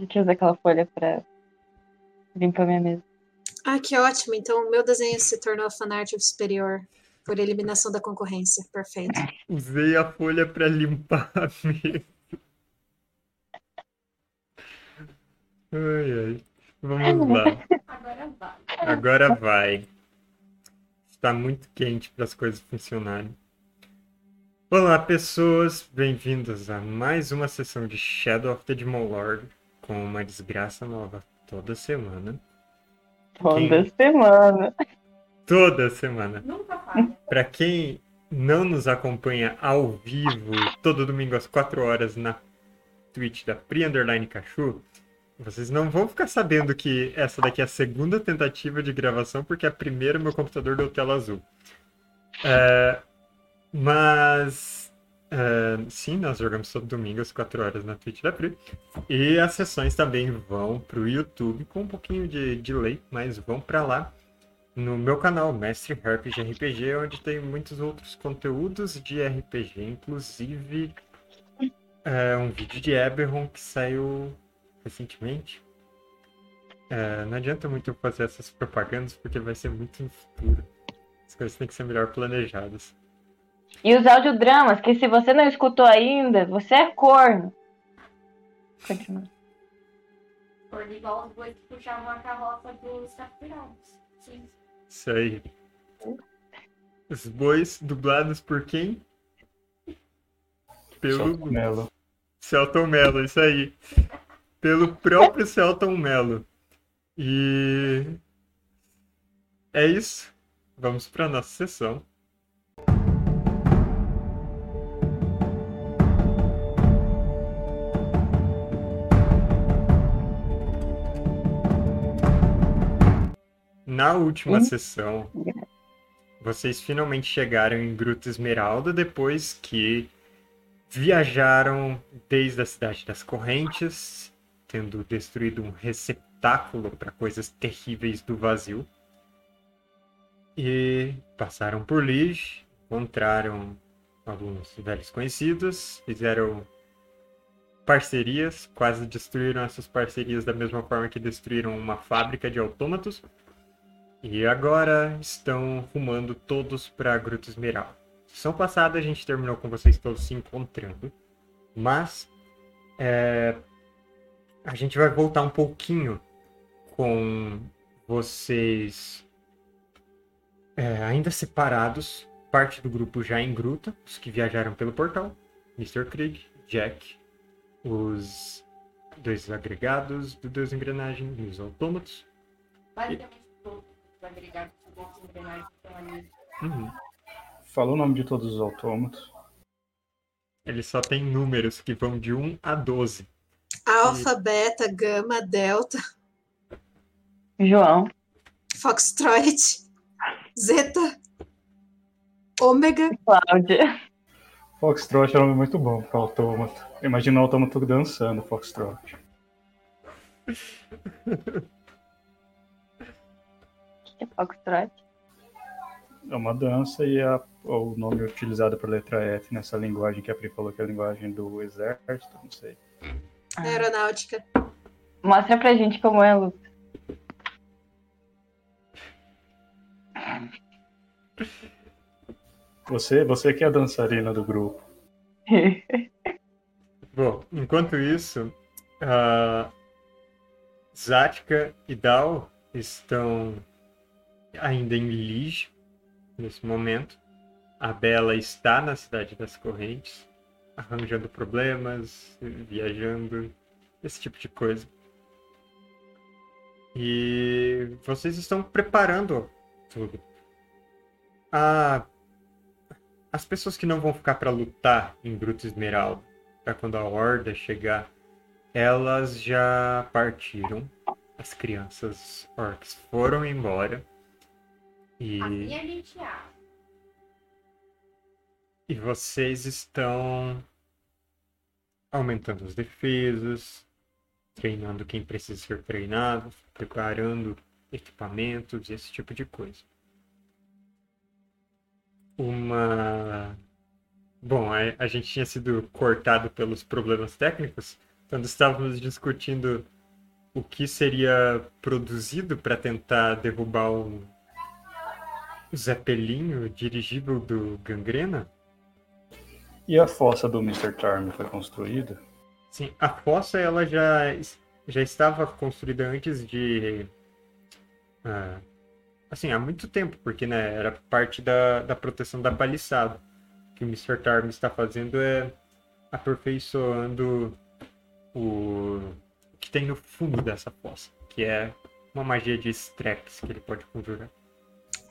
tive que usar aquela folha pra limpar minha mesa. Ah, que ótimo. Então o meu desenho se tornou fanart superior por eliminação da concorrência. Perfeito. Usei a folha pra limpar a mesa. Ai, ai. Vamos lá. Agora vai. Agora vai. Está muito quente para as coisas funcionarem. Olá, pessoas. Bem-vindos a mais uma sessão de Shadow of the Demon Lord com uma desgraça nova toda semana. Toda Quem- semana. Toda semana. Nunca falha. Para quem não nos acompanha ao vivo, todo domingo às 4 horas na Twitch da Pri Underline Cachu, vocês não vão ficar sabendo que essa daqui é a segunda tentativa de gravação, porque a primeira meu computador deu tela azul. É, mas sim, nós jogamos todo domingo às 4 horas na Twitch da Pri. E as sessões também vão pro YouTube com um pouquinho de delay, mas vão para lá no meu canal, Mestre RPG RPG, onde tem muitos outros conteúdos de RPG, inclusive é, um vídeo de Eberron que saiu recentemente. É, não adianta muito fazer essas propagandas porque vai ser muito no futuro. As coisas têm que ser melhor planejadas. E os audiodramas, que se você não escutou ainda, você é corno. Continua. Igual os bois que puxavam a carroça dos capturados. Sim. Isso aí. Os bois dublados por quem? Pelo Melo. Celton Mello, isso aí. Pelo próprio Celton Mello. E é isso. Vamos para nossa sessão. Na última sessão, vocês finalmente chegaram em Gruta Esmeralda depois que viajaram desde a cidade das correntes, tendo destruído um receptáculo para coisas terríveis do vazio. E passaram por Lige, encontraram alguns velhos conhecidos, fizeram parcerias, quase destruíram essas parcerias da mesma forma que destruíram uma fábrica de autômatos. E agora estão rumando todos para Gruta Esmeralda. Sessão passada a gente terminou com vocês todos se encontrando, mas é, a gente vai voltar um pouquinho com vocês é, ainda separados, parte do grupo já em gruta, os que viajaram pelo portal, Mr. Krieg, Jack, os dois agregados do Deus Engrenagem e os autômatos. Basicamente agregados de bolsa engrenagens que estão ali. Uhum. Falou o nome de todos os autômatos. Ele só tem números que vão de 1 a 12. Alfa, beta, gama, delta, João. foxtrot, zeta, ômega. Cláudia. Foxtrot é um nome muito bom para autômato. Imagina o autômato dançando, Foxtrot. É Foxtrot? É uma dança e é o nome utilizado por letra F nessa linguagem que a Pri falou que é a linguagem do exército, não sei. Ah. Aeronáutica. Mostra pra gente como é, Lu. Você, você que é a dançarina do grupo. Bom, enquanto isso, a Zatka e Dal estão ainda em Lige nesse momento. A Bela está na Cidade das Correntes, arranjando problemas, viajando, esse tipo de coisa. E vocês estão preparando tudo. A... As pessoas que não vão ficar para lutar em Bruto Esmeralda para quando a horda chegar, elas já partiram. As crianças orcs foram embora. E, Assim a gente acha. e vocês estão aumentando as defesas, treinando quem precisa ser treinado, preparando equipamentos, esse tipo de coisa. Uma Bom, a, a gente tinha sido cortado pelos problemas técnicos, quando estávamos discutindo o que seria produzido para tentar derrubar o Zepelinho dirigível do Gangrena, E a fossa do Mr. Charm foi construída? sim, a fossa ela já, já estava construída antes de. ah, assim, há muito tempo, porque né, era parte da, da proteção da paliçada. O que o Mr. Tarm está fazendo é aperfeiçoando o, o que tem no fundo dessa fossa, que é uma magia de Strex que ele pode conjurar.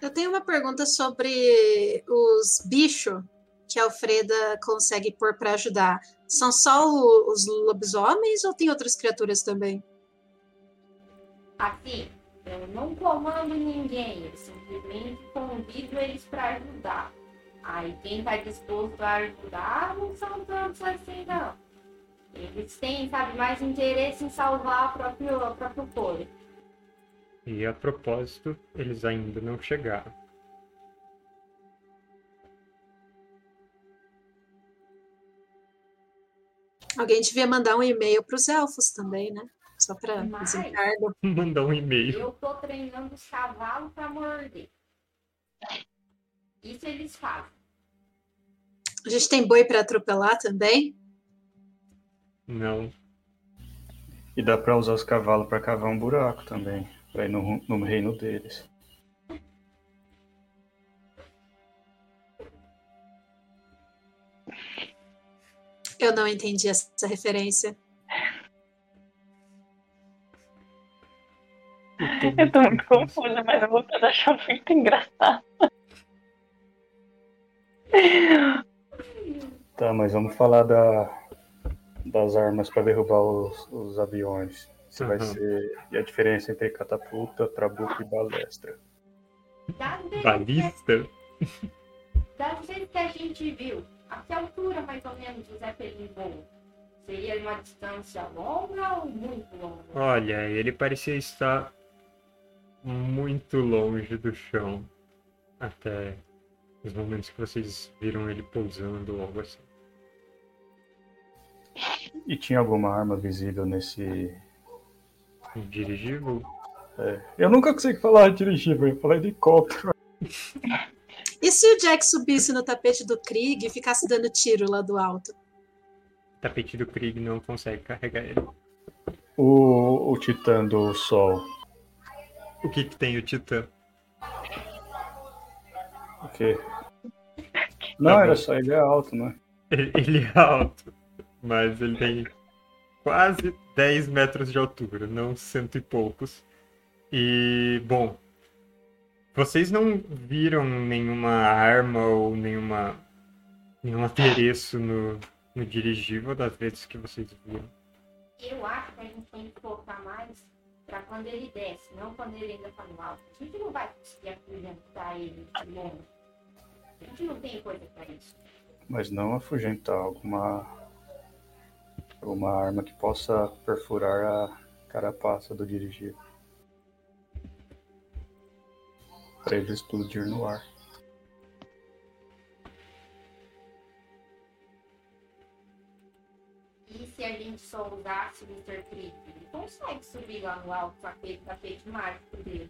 Eu tenho uma pergunta sobre os bichos que a Alfreda consegue pôr para ajudar. São só o- os lobisomens ou tem outras criaturas também? Assim, eu não comando ninguém, eu simplesmente convido eles para ajudar. Aí quem tá disposto a ajudar não são tantos assim, não. Eles têm, sabe, mais interesse em salvar a própria, a próprio povo. E a propósito, eles ainda não chegaram. Alguém devia mandar um e-mail para os elfos também, né? Só para desencargo. Mandar um e-mail. Eu tô treinando os cavalos para morder. Isso eles fazem. A gente tem boi para atropelar também? Não. E dá pra usar os cavalos pra cavar um buraco também, pra ir no, no reino deles. Eu não entendi essa referência. Eu tô muito confusa, mas eu vou achar muito engraçado. Tá, mas vamos falar da, das armas pra derrubar os, os aviões. Isso vai Aham. ser. E a diferença entre catapulta, trabuco e balestra. Balista? das vezes que a gente viu, a que altura mais ou menos o Zeppelin voa? Seria uma distância longa ou muito longa? Olha, ele parecia estar muito longe do chão. Até os momentos que vocês viram ele pousando ou algo assim. E tinha alguma arma visível nesse. Um dirigível? Eu nunca consegui falar dirigível, eu falei helicóptero. E se o Jack subisse no tapete do Krieg e ficasse dando tiro lá do alto? O tapete do Krieg não consegue carregar ele. O, o Titã do Sol. O que, que tem o Titã? O quê? Não, bom. era só ele é alto, né? Ele, ele é alto, mas ele tem quase 10 metros de altura, não cento e poucos. E, bom, vocês não viram nenhuma arma ou nenhuma, nenhum adereço no, no dirigível das vezes que vocês viram. Eu acho que a gente tem que focar mais pra quando ele desce, não quando ele ainda tá no alto. A gente não vai conseguir afugentar ele de longe. A gente não tem coisa pra isso. Mas não afugentar alguma. Alguma arma que possa perfurar a carapaça do dirigível. Pra ele explodir no ar. E se a gente só usasse o Mr. Creep, ele consegue subir lá no alto aquele tapete mágico dele.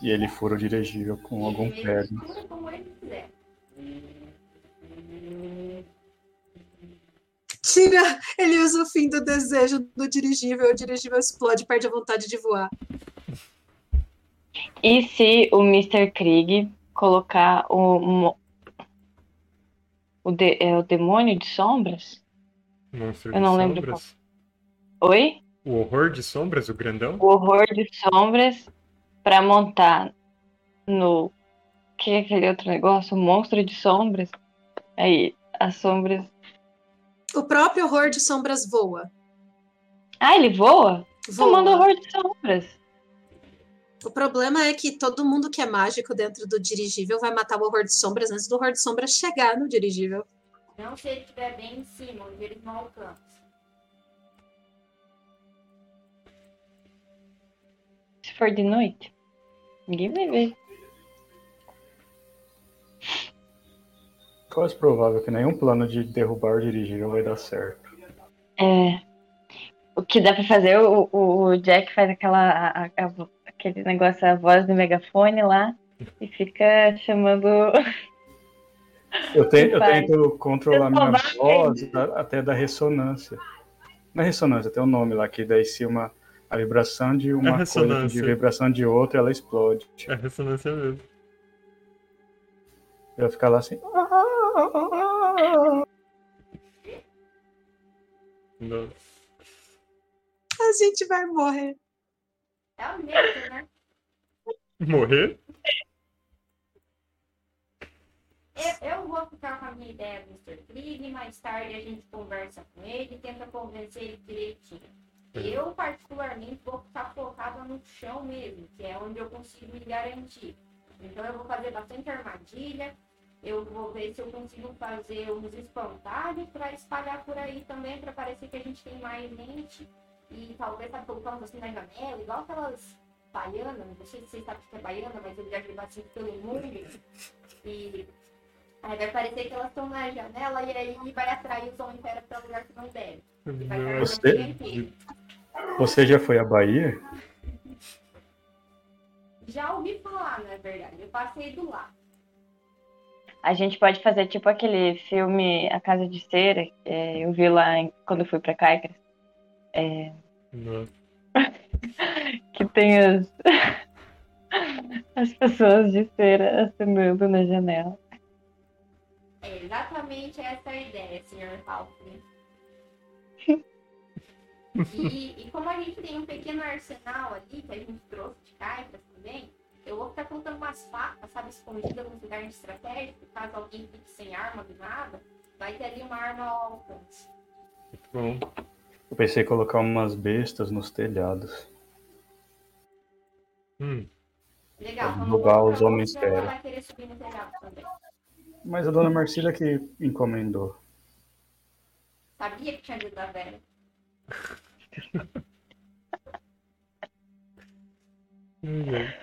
E ele fura o dirigível com algum ele prego. mistura como ele quiser. Tira! Ele usa o fim do desejo do dirigível, o dirigível explode, perde a vontade de voar. E se o Mr. Krieg colocar o, o, de- é, o demônio de sombras? Monstro Eu de não lembro sombras. Oi? O horror de sombras, o grandão? O horror de sombras pra montar no. Que é aquele outro negócio? O monstro de sombras. Aí, as sombras. O próprio horror de sombras voa. Ah, ele voa? Tomando voa. horror de sombras. O problema é que todo mundo que é mágico dentro do dirigível vai matar o horror de sombras antes do horror de sombras chegar no dirigível. Não se ele estiver bem em cima, onde ele não alcança. Se for de noite, ninguém vai ver. Quase provável que nenhum plano de derrubar o dirigível vai dar certo. É, o que dá pra fazer, o, o, Jack faz aquela, a- a- aquele negócio, a voz do megafone lá, e fica chamando. Eu, te- eu tento controlar Eu minha voz até da ressonância. Não é ressonância, tem um nome lá, que daí se uma, a vibração de uma coisa com de vibração de outra, ela explode. É ressonância mesmo. Eu ficar lá assim. Nossa. A gente vai morrer. É o mesmo, né? Morrer? Eu, eu vou ficar com a minha ideia do Mr. Krieg, mais tarde a gente conversa com ele e tenta convencer ele direitinho. Eu, particularmente, vou ficar focada no chão mesmo, que é onde eu consigo me garantir. Então eu vou fazer bastante armadilha, eu vou ver se eu consigo fazer uns espantalhos para espalhar por aí também, para parecer que a gente tem mais gente. E talvez sabe, colocando assim na janela, igual aquelas baianas, não sei se vocês sabem o que é baiana, mas eu já vi bastante pelo mundo. E aí vai parecer que elas estão na janela e aí vai atrair os homens fera para lugar que não deve. Você- inteiro. Você já foi à Bahia? Já ouvi falar, na verdade. Eu passei do lado. A gente pode fazer tipo aquele filme A Casa de Cera, que é, eu vi lá em- quando eu fui pra Caicras, Nossa. que tem as, as pessoas de cera acenando na janela. É exatamente essa a ideia, Sr. Halfling. E, e como a gente tem um pequeno arsenal ali, que a gente trouxe de caifras também, eu vou ficar colocando umas facas, sabe, escondidas nos lugares estratégicos, caso alguém fique sem arma do nada, vai ter ali uma arma ao alcance. Muito bom. Eu pensei em colocar umas bestas nos telhados. Hum, Legal, roubar vou os homens fera. vai querer subir no telhado também. Mas a dona Marcília que encomendou. Sabia que tinha dito da velha. Ai.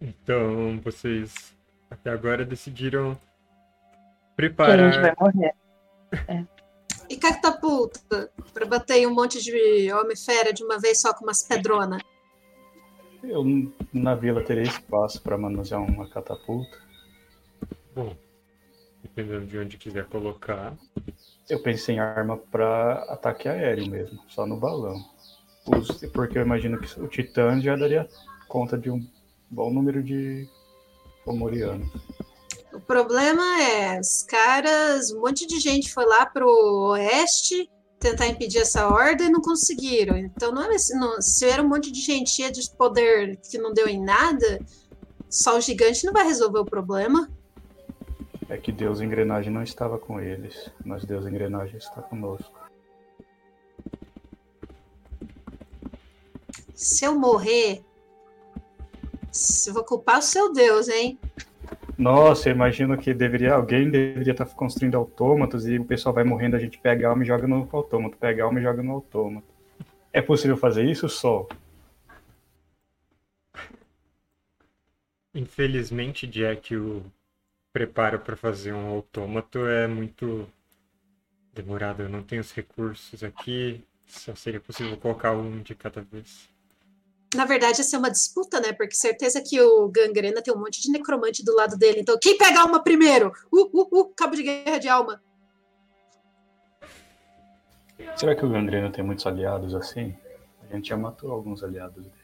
Então, vocês até agora decidiram Que a gente vai preparar. morrer. E catapulta, pra bater em um monte de homem-fera de uma vez só com umas pedronas. Eu na vila teria espaço para manusear uma catapulta. Bom, dependendo de onde quiser colocar. Eu pensei em arma para ataque aéreo mesmo, só no balão. Porque eu imagino que o Titã já daria conta de um bom número de Fomorianos. O problema é, os caras, um monte de gente foi lá pro oeste tentar impedir essa ordem e não conseguiram. Então, não é, não- se era um monte de gente cheia de poder que não deu em nada, só o gigante não vai resolver o problema. É que Deus Engrenagem não estava com eles, mas Deus Engrenagem está conosco. Se eu morrer, se- eu vou culpar o seu Deus, hein? Nossa, eu imagino que deveria, alguém deveria estar construindo autômatos e o pessoal vai morrendo, a gente pega a alma e joga no autômato, pega a alma e joga no autômato. É possível fazer isso, Sol? Infelizmente, Jack, o preparo para fazer um autômato é muito demorado. Eu não tenho os recursos aqui. Só seria possível colocar um de cada vez. Na verdade, essa é uma disputa, né? Porque certeza que o Gangrena tem um monte de necromante do lado dele. Então, quem pega a alma primeiro? Uh, uh, uh, cabo de guerra de alma. Será que o Gangrena tem muitos aliados assim? A gente já matou alguns aliados dele.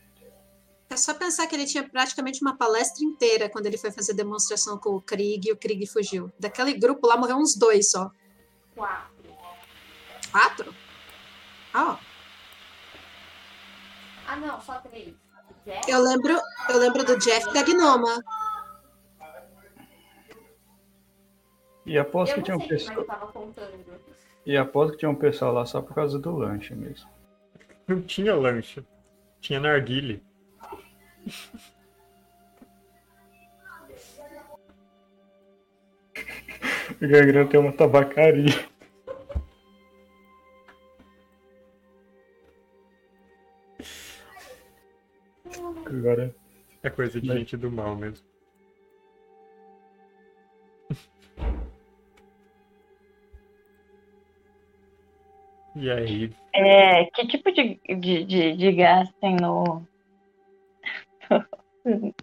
É só pensar que ele tinha praticamente uma palestra inteira quando ele foi fazer demonstração com o Krieg e o Krieg fugiu. Daquele grupo lá morreu uns dois só. Quatro. Quatro? Ah, Ah, não, só três. Jeff, eu lembro, eu lembro do Jeff da Gnoma. E aposto que tinha um pessoal. E aposto que tinha um pessoal lá só por causa do lanche mesmo. Não tinha lanche. Tinha narguile. Gagrão tem uma tabacaria. Agora é coisa de Mas... gente do mal mesmo. E aí? É, que tipo de, de, de, de gás tem no,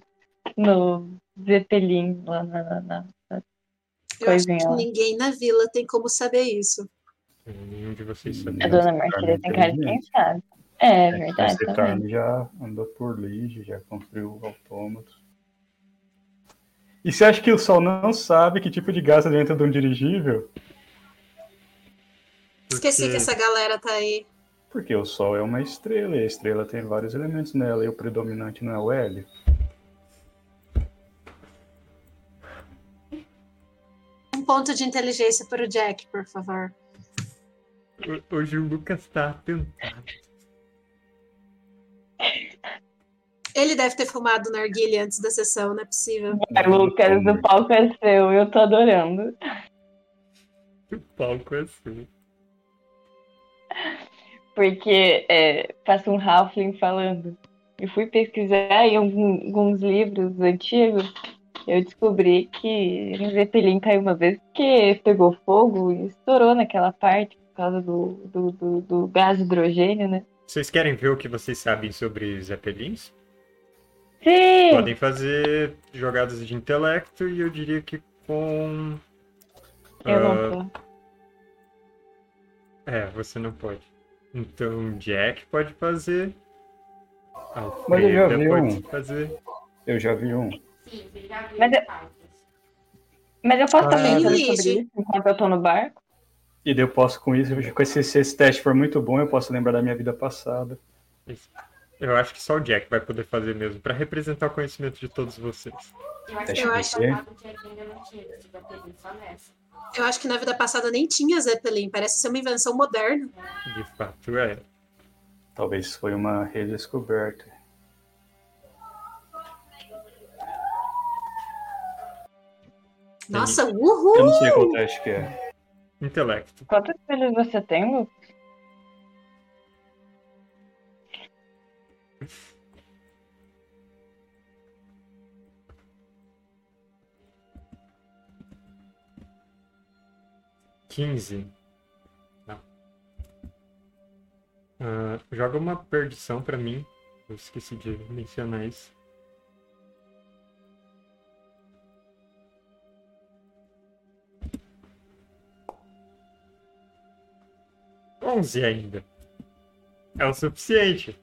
no Zeppelin lá na, na- na- Eu acho que Coisinha. ninguém na vila tem como saber isso. nenhum de vocês sabe. A dona Marquilha tem cara de quem sabe. É, verdade. Esse também. Carne já andou por Lige, já construiu autômatos. E você acha que o Sol não sabe que tipo de gás é dentro de um dirigível? Esqueci Porque- que essa galera tá aí. Porque o Sol é uma estrela, e a estrela tem vários elementos nela, e o predominante não é o hélio. Um ponto de inteligência para o Jack, por favor. Ho- Hoje o Lucas tá atentado. Ele deve ter fumado narguilha antes da sessão, não é possível. Ai, Lucas, o palco é seu, eu tô adorando. O palco é assim. Porque é, passa um Halfling falando. Eu fui pesquisar em algum- alguns livros antigos. Eu descobri que um Zeppelin caiu uma vez porque pegou fogo e estourou naquela parte por causa do, do, do, do gás hidrogênio, né? Vocês querem ver o que vocês sabem sobre Zeppelins? Sim! Podem fazer jogadas de intelecto e eu diria que com. Eu ah, não tô. É, você não pode. Então Jack pode fazer. Mas eu já Alfreda vi pode um. fazer. Eu já vi um. Sim, você já viu Mas as eu-. Mas eu posso Ah, também fazer sobre isso enquanto eu tô no barco? E daí eu posso com isso, com esse, se esse teste for muito bom, eu posso lembrar da minha vida passada. Eu acho que só o Jack vai poder fazer mesmo, pra representar o conhecimento de todos vocês. Eu acho que eu no ver. passado o Jack ainda não tinha só nessa. Eu acho que na vida passada nem tinha Zeppelin, parece ser uma invenção moderna. De fato, é. Talvez foi uma redescoberta. Nossa, uhul! Eu não sei quanto acho que é. Intelecto. Quantos filhos você tem, Lucas? 15. Não. Uh, joga uma perdição para mim. Eu esqueci de mencionar isso. Onze ainda. É o suficiente.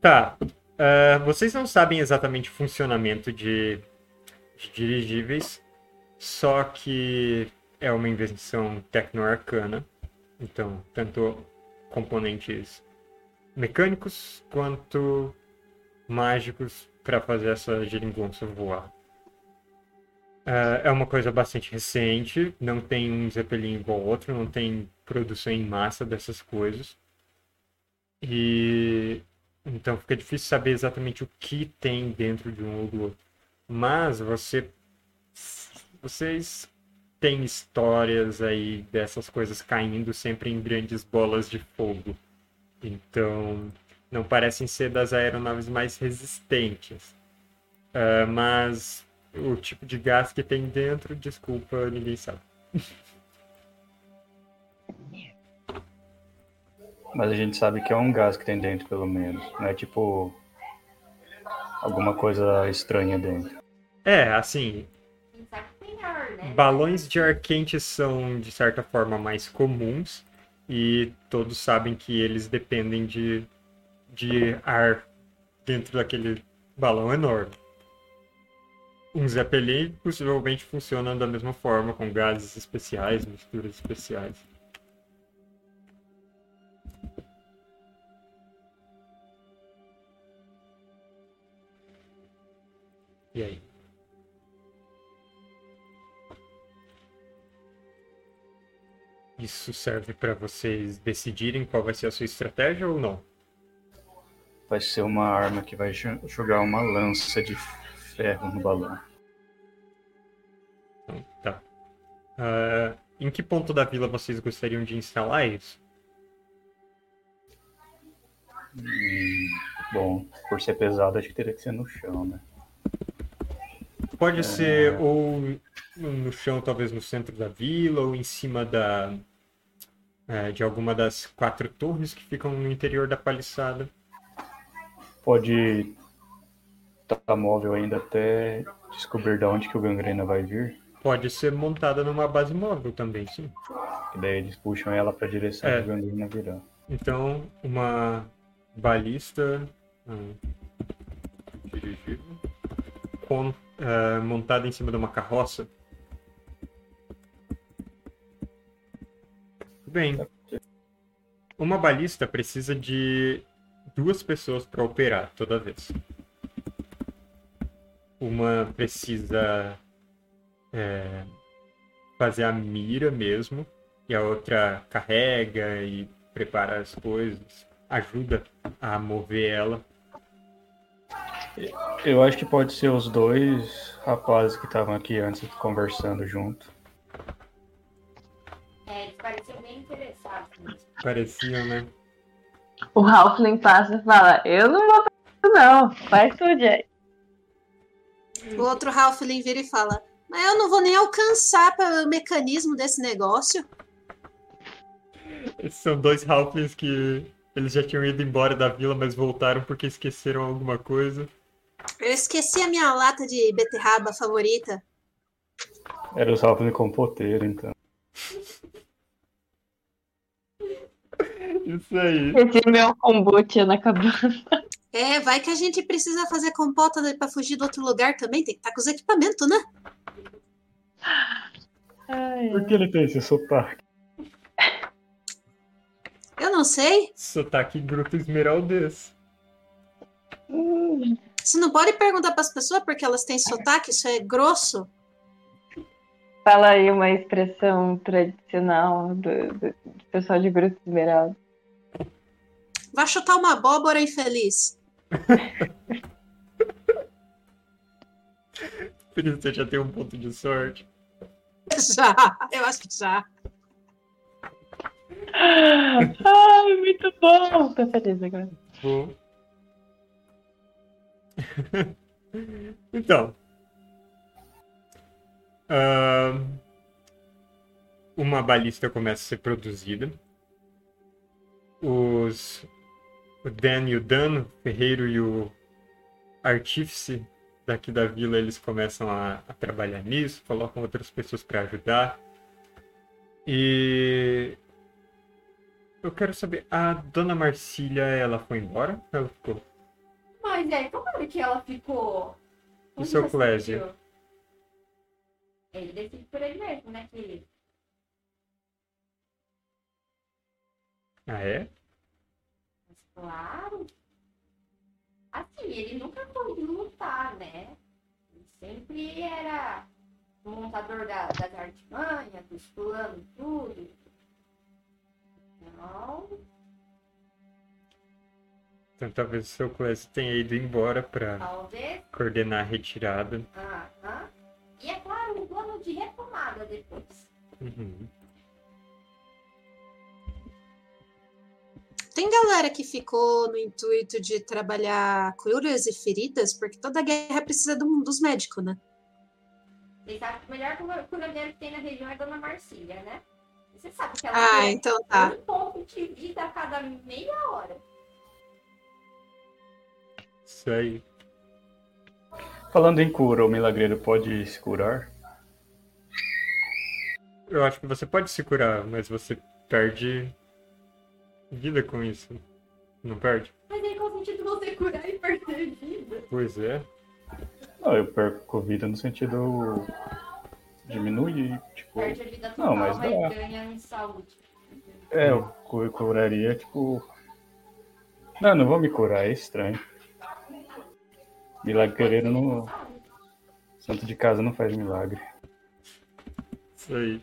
Tá. Uh, vocês não sabem exatamente o funcionamento de, de dirigíveis, só que é uma invenção tecno-arcana. Então, tanto componentes mecânicos quanto mágicos para fazer essa geringonça voar. Ah, é uma coisa bastante recente, não tem um Zeppelin igual ao outro, não tem produção em massa dessas coisas. E então fica difícil saber exatamente o que tem dentro de um ou do outro. Mas você vocês têm histórias aí dessas coisas caindo sempre em grandes bolas de fogo. Então, não parecem ser das aeronaves mais resistentes. Ah, mas o tipo de gás que tem dentro, desculpa, ninguém sabe. Mas a gente sabe que é um gás que tem dentro, pelo menos. Não é tipo. alguma coisa estranha dentro. É, assim, Né? balões de ar quente são, de certa forma, mais comuns e todos sabem que eles dependem de, de ar dentro daquele balão enorme. Um Zeppelin possivelmente funciona da mesma forma, com gases especiais, misturas especiais. E aí? Isso serve para vocês decidirem qual vai ser a sua estratégia ou não? Vai ser uma arma que vai jo- jogar uma lança de ferro no balão. Então, tá. Ah, em que ponto da vila vocês gostariam de instalar isso? Hum, bom, por ser pesado, acho que teria que ser no chão, né? Pode ser ou no chão, talvez no centro da vila, ou em cima da, é, de alguma das quatro torres que ficam no interior da paliçada. Pode estar móvel ainda até descobrir de onde que o gangrena vai vir. Pode ser montada numa base móvel também, sim. E daí eles puxam ela para a direção É. que o gangrena virá. Então, uma balista ah, dirigível com, ah, montada em cima de uma carroça. Bem, uma balista precisa de duas pessoas para operar toda vez. Uma precisa é, fazer a mira mesmo, e a outra carrega e prepara as coisas, ajuda a mover ela. Eu acho que pode ser os dois rapazes que estavam aqui antes conversando junto. É, eles pareciam bem interessados. Pareciam, né? O Halfling passa e fala: Eu não vou fazer isso, não. Faz tu, Jack. O outro Halfling vira e fala: Mas eu não vou nem alcançar pelo mecanismo desse negócio. Esses são dois Halflings que eles já tinham ido embora da vila, mas voltaram porque esqueceram alguma coisa. Eu esqueci a minha lata de beterraba favorita. Era os Halfling compoteiro, então. Isso aí. Esse meu kombucha na cabeça. É, vai que a gente precisa fazer compota pra fugir do outro lugar também. Tem que estar com os equipamentos, né? Ai, Por que ele tem esse sotaque? Eu não sei. Sotaque grupo esmeraldês. hum. Você não pode perguntar pras pessoas porque elas têm sotaque, isso é grosso. Fala aí uma expressão tradicional do, do- do pessoal de Grupo Esmeralda. Vai chutar uma abóbora infeliz. Por isso você já tem um ponto de sorte. Já, eu acho que já. Ai, muito bom! Tô feliz agora. Bom. então. ahn, uma balista começa a ser produzida. Os. O Dan e o Dan, o ferreiro e o artífice daqui da vila, eles começam a, a trabalhar nisso, colocam outras pessoas para ajudar. E eu quero saber, a dona Marcília, ela foi embora? Ela ficou? Mas é, como é que ela ficou? E Onde seu viu? Ele decide por ele mesmo, né, querido? Ah, é? Mas claro. Assim, ele nunca foi de lutar, né? Ele sempre era o montador da- das artimanhas, dos planos, tudo. Então, Então talvez o seu Clécio tenha ido embora pra talvez. coordenar a retirada. Aham. E é claro, um plano de retomada depois. Uhum. Tem galera que ficou no intuito de trabalhar curas e feridas, porque toda guerra precisa de um- dos médicos, né? Vocês sabem que o melhor cura- curandeiro que tem na região é a Dona Marcília, né? Você sabe que ela Ah, tem então tá. um ponto de vida a cada meia hora. Isso aí. Falando em cura, o milagreiro pode se curar? Eu acho que você pode se curar, mas você perde vida com isso. Não perde? Mas aí qual o sentido você curar e perder vida? Pois é. Não, eu perco vida no sentido. diminuir, tipo. Perde a vida Não, total, mas mas, dá. ganha em saúde. É, eu cu- curaria, tipo. Não, não vou me curar, é estranho. Milagreiro não. Santo de casa não faz milagre. Isso aí.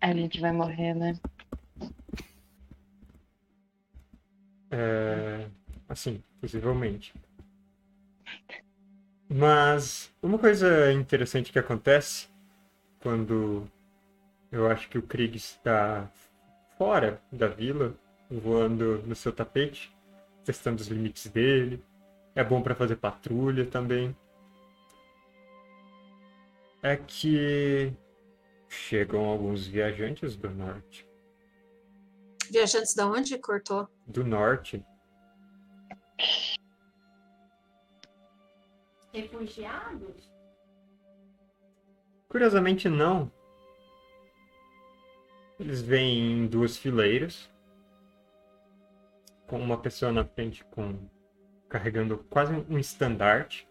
A gente vai morrer, né? É, assim, possivelmente. Mas uma coisa interessante que acontece quando eu acho que o Krieg está fora da vila, voando no seu tapete, testando os limites dele, É bom para fazer patrulha também. É que chegam alguns viajantes do norte. Viajantes da onde cortou? Do norte. Refugiados? Curiosamente, não. Eles vêm em duas fileiras, com uma pessoa na frente com carregando quase um estandarte,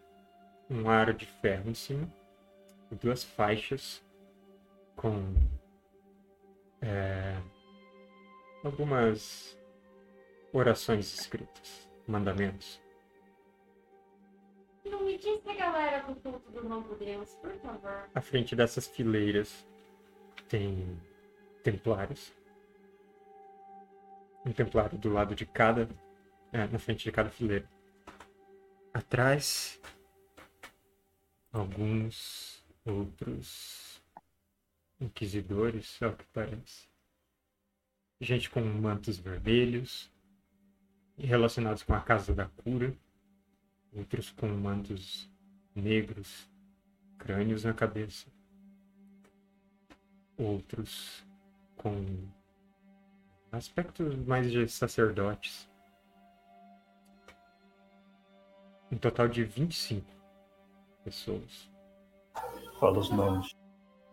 um aro de ferro em cima, e duas faixas com é, algumas orações escritas, mandamentos. Não me diz a galera do culto do novo Deus, por favor. À frente dessas fileiras tem templários. Um templário do lado de cada. É, na frente de cada fileira. Atrás, alguns outros inquisidores, ao que parece. Gente com mantos vermelhos, relacionados com a Casa da Cura. Outros com mantos negros, crânios na cabeça. Outros com aspectos mais de sacerdotes. Um total de 25 pessoas. Fala os nomes.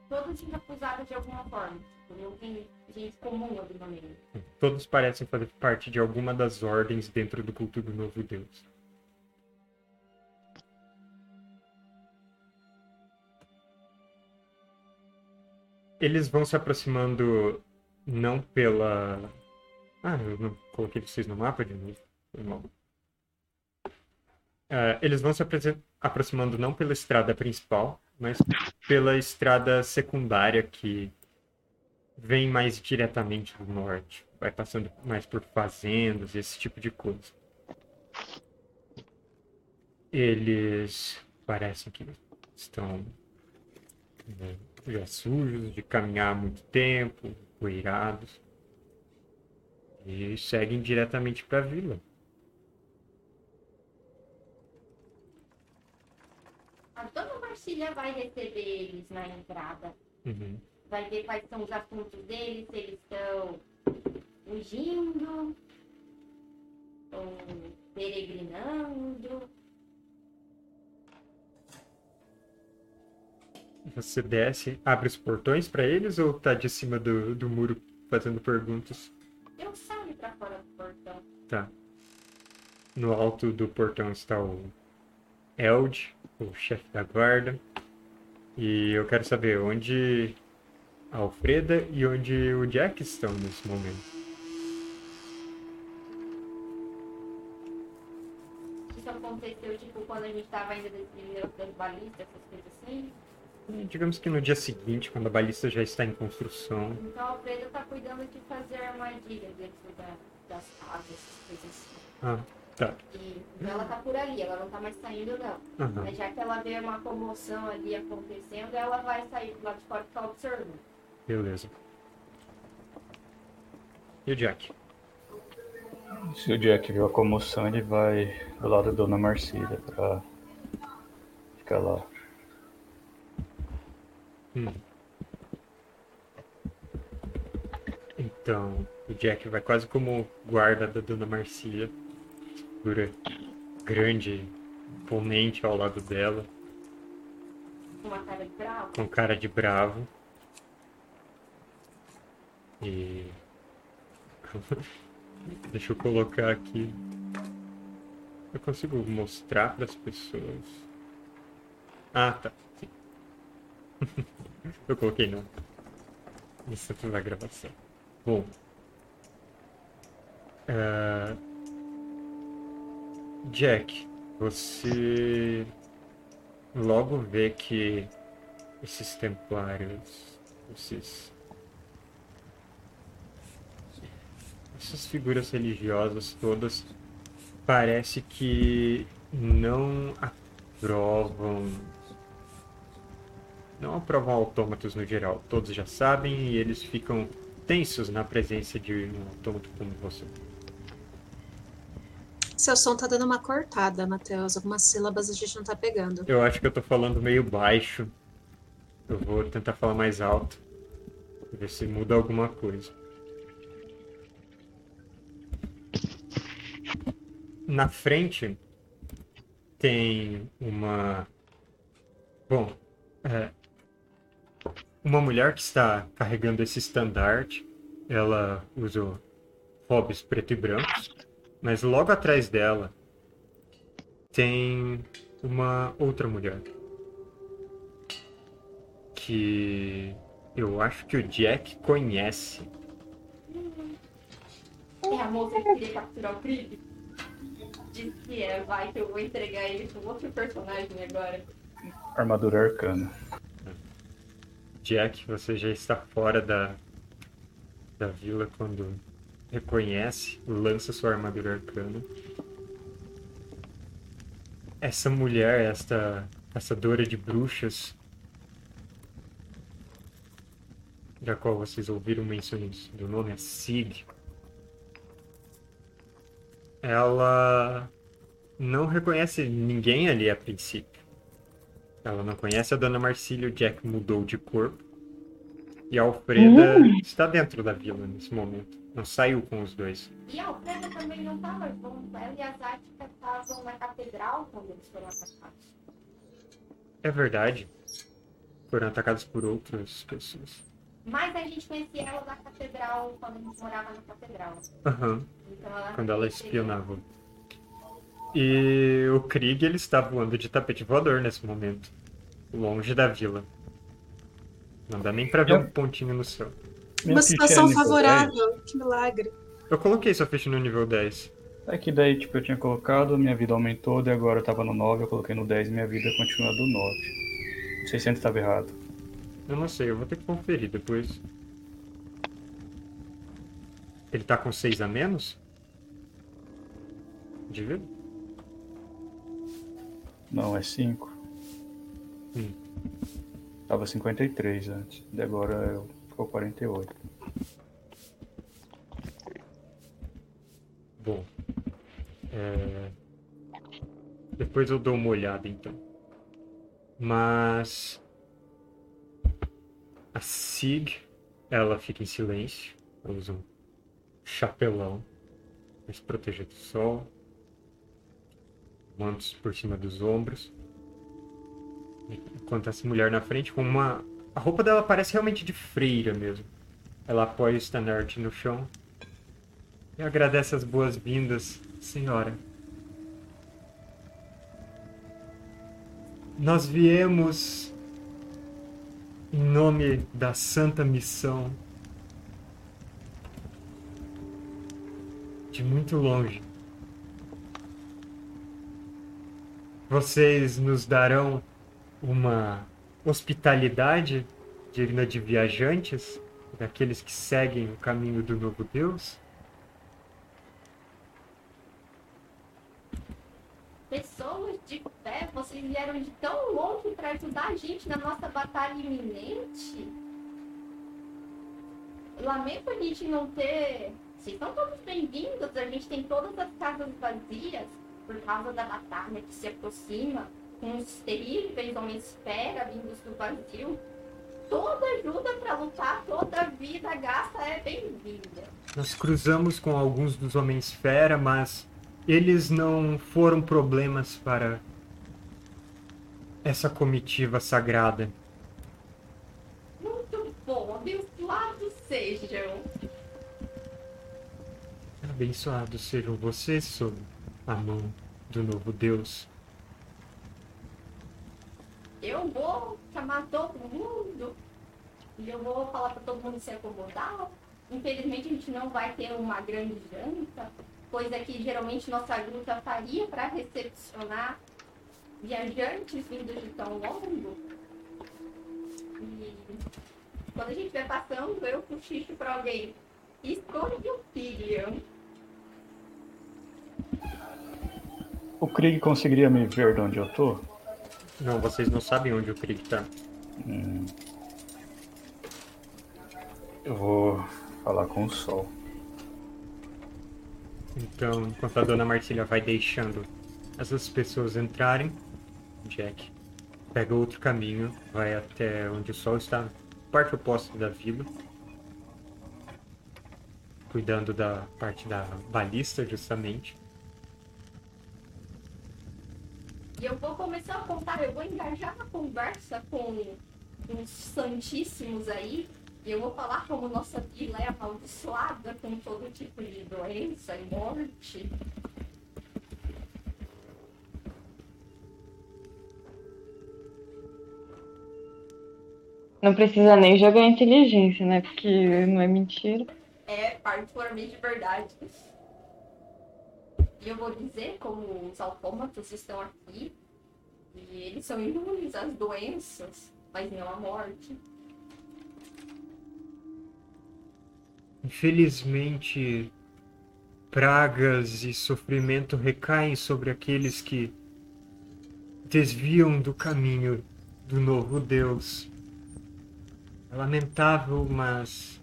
Todos encapuzados de alguma forma. Não tem gente comum ali no meio. Todos parecem fazer parte de alguma das ordens dentro do culto do novo Deus. Eles vão se aproximando não pela. Ah, eu não coloquei vocês no mapa de novo. Ah, eles vão se aproximando não pela estrada principal, mas pela estrada secundária que vem mais diretamente do norte. Vai passando mais por fazendas, esse tipo de coisa. Eles parecem que estão né, já sujos de caminhar há muito tempo, poeirados. E seguem diretamente para a vila. A dona Marcília vai receber eles na entrada. Uhum. Vai ver quais são os assuntos deles, se eles estão fugindo, ou peregrinando. Você desce, abre os portões para eles ou tá de cima do, do muro fazendo perguntas? Eu saio pra fora do portão. Tá. No alto do portão está o Eld, o chefe da guarda. E eu quero saber onde a Alfreda e onde o Jack estão nesse momento. Isso aconteceu, tipo, quando a gente tava ainda descendo das balistas, essas coisas assim. E digamos que no dia seguinte, quando a balista já está em construção. Então a Alfredo tá cuidando de fazer armadilha dentro da- das casas, essas coisas assim. Ah, tá. E ela tá por ali, ela não tá mais saindo não. Aham. Mas já que ela vê uma comoção ali acontecendo, ela vai sair do lado de fora e ficar observando. Beleza. E o Jack? Se o Jack viu a comoção, ele vai do lado da Dona Marcília pra ficar lá. Hum. Então, o Jack vai quase como guarda da Dona Marcia. Figura grande, imponente ao lado dela, Com uma cara de bravo. com cara de bravo. E. Deixa eu colocar aqui. Eu consigo mostrar para as pessoas. Ah, tá. Eu coloquei não. Isso é na gravação. Bom. Ah, Jack, você logo vê que esses templários, esses essas figuras religiosas todas parece que não aprovam não aprovam autômatos no geral. Todos já sabem e eles ficam tensos na presença de um autômato como você. Seu som tá dando uma cortada, Matheus. Algumas sílabas a gente não tá pegando. Eu acho que eu tô falando meio baixo. Eu vou tentar falar mais alto. Ver se muda alguma coisa. Na frente tem uma. Bom, é, uma mulher que está carregando esse estandarte. Ela usa hobbies preto e brancos. Mas logo atrás dela tem uma outra mulher. Que eu acho que o Jack conhece. É a moça que queria capturar o Krieg? Diz que é, vai que eu vou entregar ele com outro personagem agora. Armadura arcana. Jack, você já está fora da, da vila quando reconhece, lança sua armadura arcana. Essa mulher, esta caçadora de bruxas, da qual vocês ouviram menções do nome, a Sig, ela não reconhece ninguém ali a princípio. Ela não conhece a Dona Marcília, o Jack mudou de corpo. E a Alfreda está dentro da vila nesse momento. Não saiu com os dois. E a Alfreda também não estava junto. Ela e a Zática estavam na catedral quando eles foram atacados. É verdade. Foram atacados por outras pessoas. Mas a gente conhecia ela na catedral quando a gente morava na catedral. Aham. Então ela quando ela espionava. E o Krieg ele está voando de tapete voador nesse momento, longe da vila. Não dá nem pra ver Eu- um pontinho no céu. Uma situação é nível favorável. Que milagre. Eu coloquei sua ficha no nível 10. 10. É que daí, tipo, eu tinha colocado, minha vida aumentou, e agora eu tava no 9, eu coloquei no 10 e minha vida continua do 9. Não sei se antes tava errado. Eu não sei, eu vou ter que conferir depois. Ele tá com 6 a menos? De vida? Não, é 5. Hum. Tava 53 antes, e agora eu ficou 48. Bom. é, Depois eu dou uma olhada então. Mas. A Sig, ela fica em silêncio. Ela usa um chapelão para se proteger do sol. Mantos por cima dos ombros. Enquanto essa mulher na frente com uma. A roupa dela parece realmente de freira mesmo. Ela apoia o estandarte no chão e agradece as boas-vindas, senhora. Nós viemos em nome da Santa Missão de muito longe. Vocês nos darão uma hospitalidade digna de viajantes, daqueles que seguem o caminho do novo Deus? Pessoas de fé, vocês vieram de tão longe para ajudar a gente na nossa batalha iminente. Lamento a gente não ter. Vocês estão todos bem-vindos. A gente tem todas as casas vazias por causa da batalha que se aproxima, com os terríveis homens-fera vindos do vazio. Toda ajuda para lutar, toda vida gasta é bem-vinda. Nós cruzamos com alguns dos homens fera, mas eles não foram problemas para essa comitiva sagrada. Muito bom, abençoados sejam. Abençoados sejam vocês sob a mão do novo Deus. Eu vou chamar todo mundo e eu vou falar para todo mundo se acomodar. Infelizmente a gente não vai ter uma grande janta, coisa que geralmente nossa gruta faria para recepcionar viajantes vindos de tão longo. E quando a gente vai passando, eu cochicho para alguém. Escolhe o filho. O Krieg conseguiria me ver de onde eu tô? Não, vocês não sabem onde o Krieg tá. Hum. Eu vou falar com o sol. Então, enquanto a dona Marcília vai deixando essas pessoas entrarem, Jack pega outro caminho, vai até onde o sol está, parte oposta da vila, cuidando da parte da balista, justamente. E eu vou começar a contar, eu vou engajar na conversa com uns santíssimos aí. E eu vou falar como nossa vila é amaldiçoada com todo tipo de doença e morte. Não precisa nem jogar inteligência, né? Porque não é mentira. É particularmente verdade. E eu vou dizer como os autômatos estão aqui. E eles são imunes às doenças, mas não à morte. Infelizmente, pragas e sofrimento recaem sobre aqueles que desviam do caminho do novo Deus. É lamentável, mas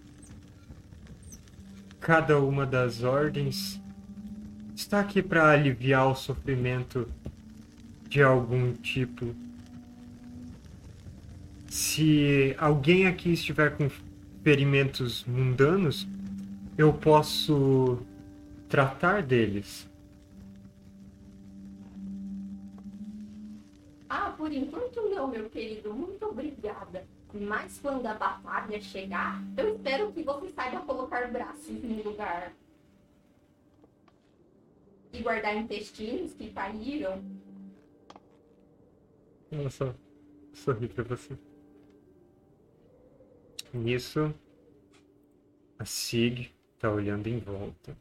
cada uma das ordens está aqui para aliviar o sofrimento de algum tipo. Se alguém aqui estiver com ferimentos mundanos, eu posso tratar deles. Ah, por enquanto não, meu querido. Muito obrigada. Mas quando a batalha chegar, eu espero que você saiba colocar braços no lugar. E guardar intestinos que caíram. Ela só sorri pra você. Nisso, a Sig tá olhando em volta.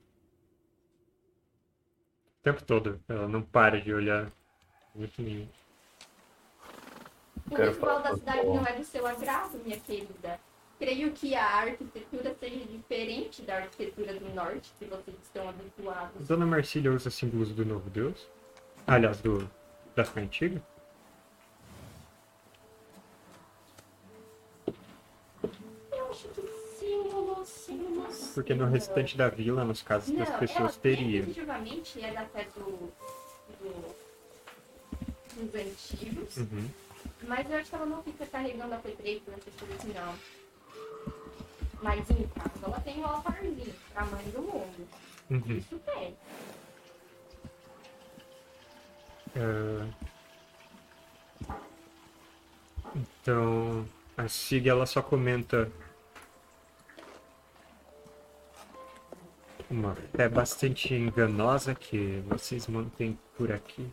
O tempo todo, ela não para de olhar. Muito lindo. O Quero visual falar da cidade não é do seu agrado, minha querida. Creio que a arquitetura seja diferente da arquitetura do norte, que vocês estão habituados. Dona Marcília usa símbolos do novo Deus? Aliás, do da fé antiga? Eu acho que símbolos, símbolos. Porque no restante da vila, nos casos Não, das pessoas, ela teria. definitivamente é da fé do, do- dos antigos, Uhum. mas eu acho que ela não fica carregando a petreira para essas coisas, não. Mas em casa ela tem um altarzinho mãe do mundo. Uhum. Isso tem. Ah, Então, a Sig ela só comenta uma fé bastante enganosa que vocês mantêm por aqui.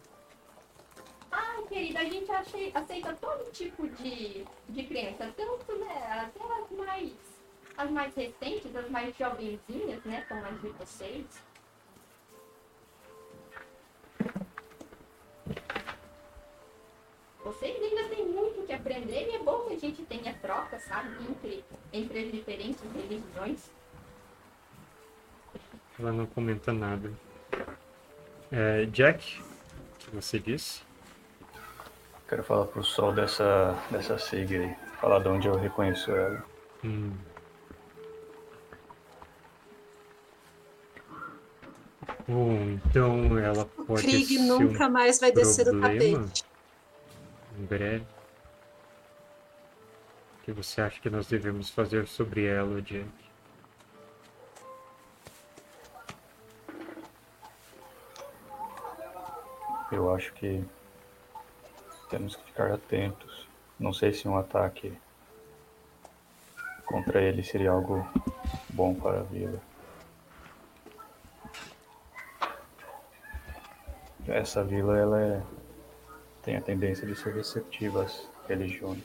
Ai, querida, a gente aceita todo tipo de, de crença, tanto, né, até as mais, as mais recentes, as mais jovenzinhas, né, como as de vocês. Vocês ainda têm muito que aprender e é bom que a gente tenha troca, sabe, entre, entre as diferentes religiões. Ela não comenta nada. É, Jack, o que você disse? Quero falar pro sol dessa, dessa SIG aí. Falar de onde eu reconheço ela. Hum. Bom, então ela O pode Krieg ser um nunca mais vai descer do problema? tapete. em breve. O que você acha que nós devemos fazer sobre ela, Jack? Eu acho que temos que ficar atentos. Não sei se um ataque contra ele seria algo bom para a vila. Essa vila ela é- tem a tendência de ser receptiva às religiões.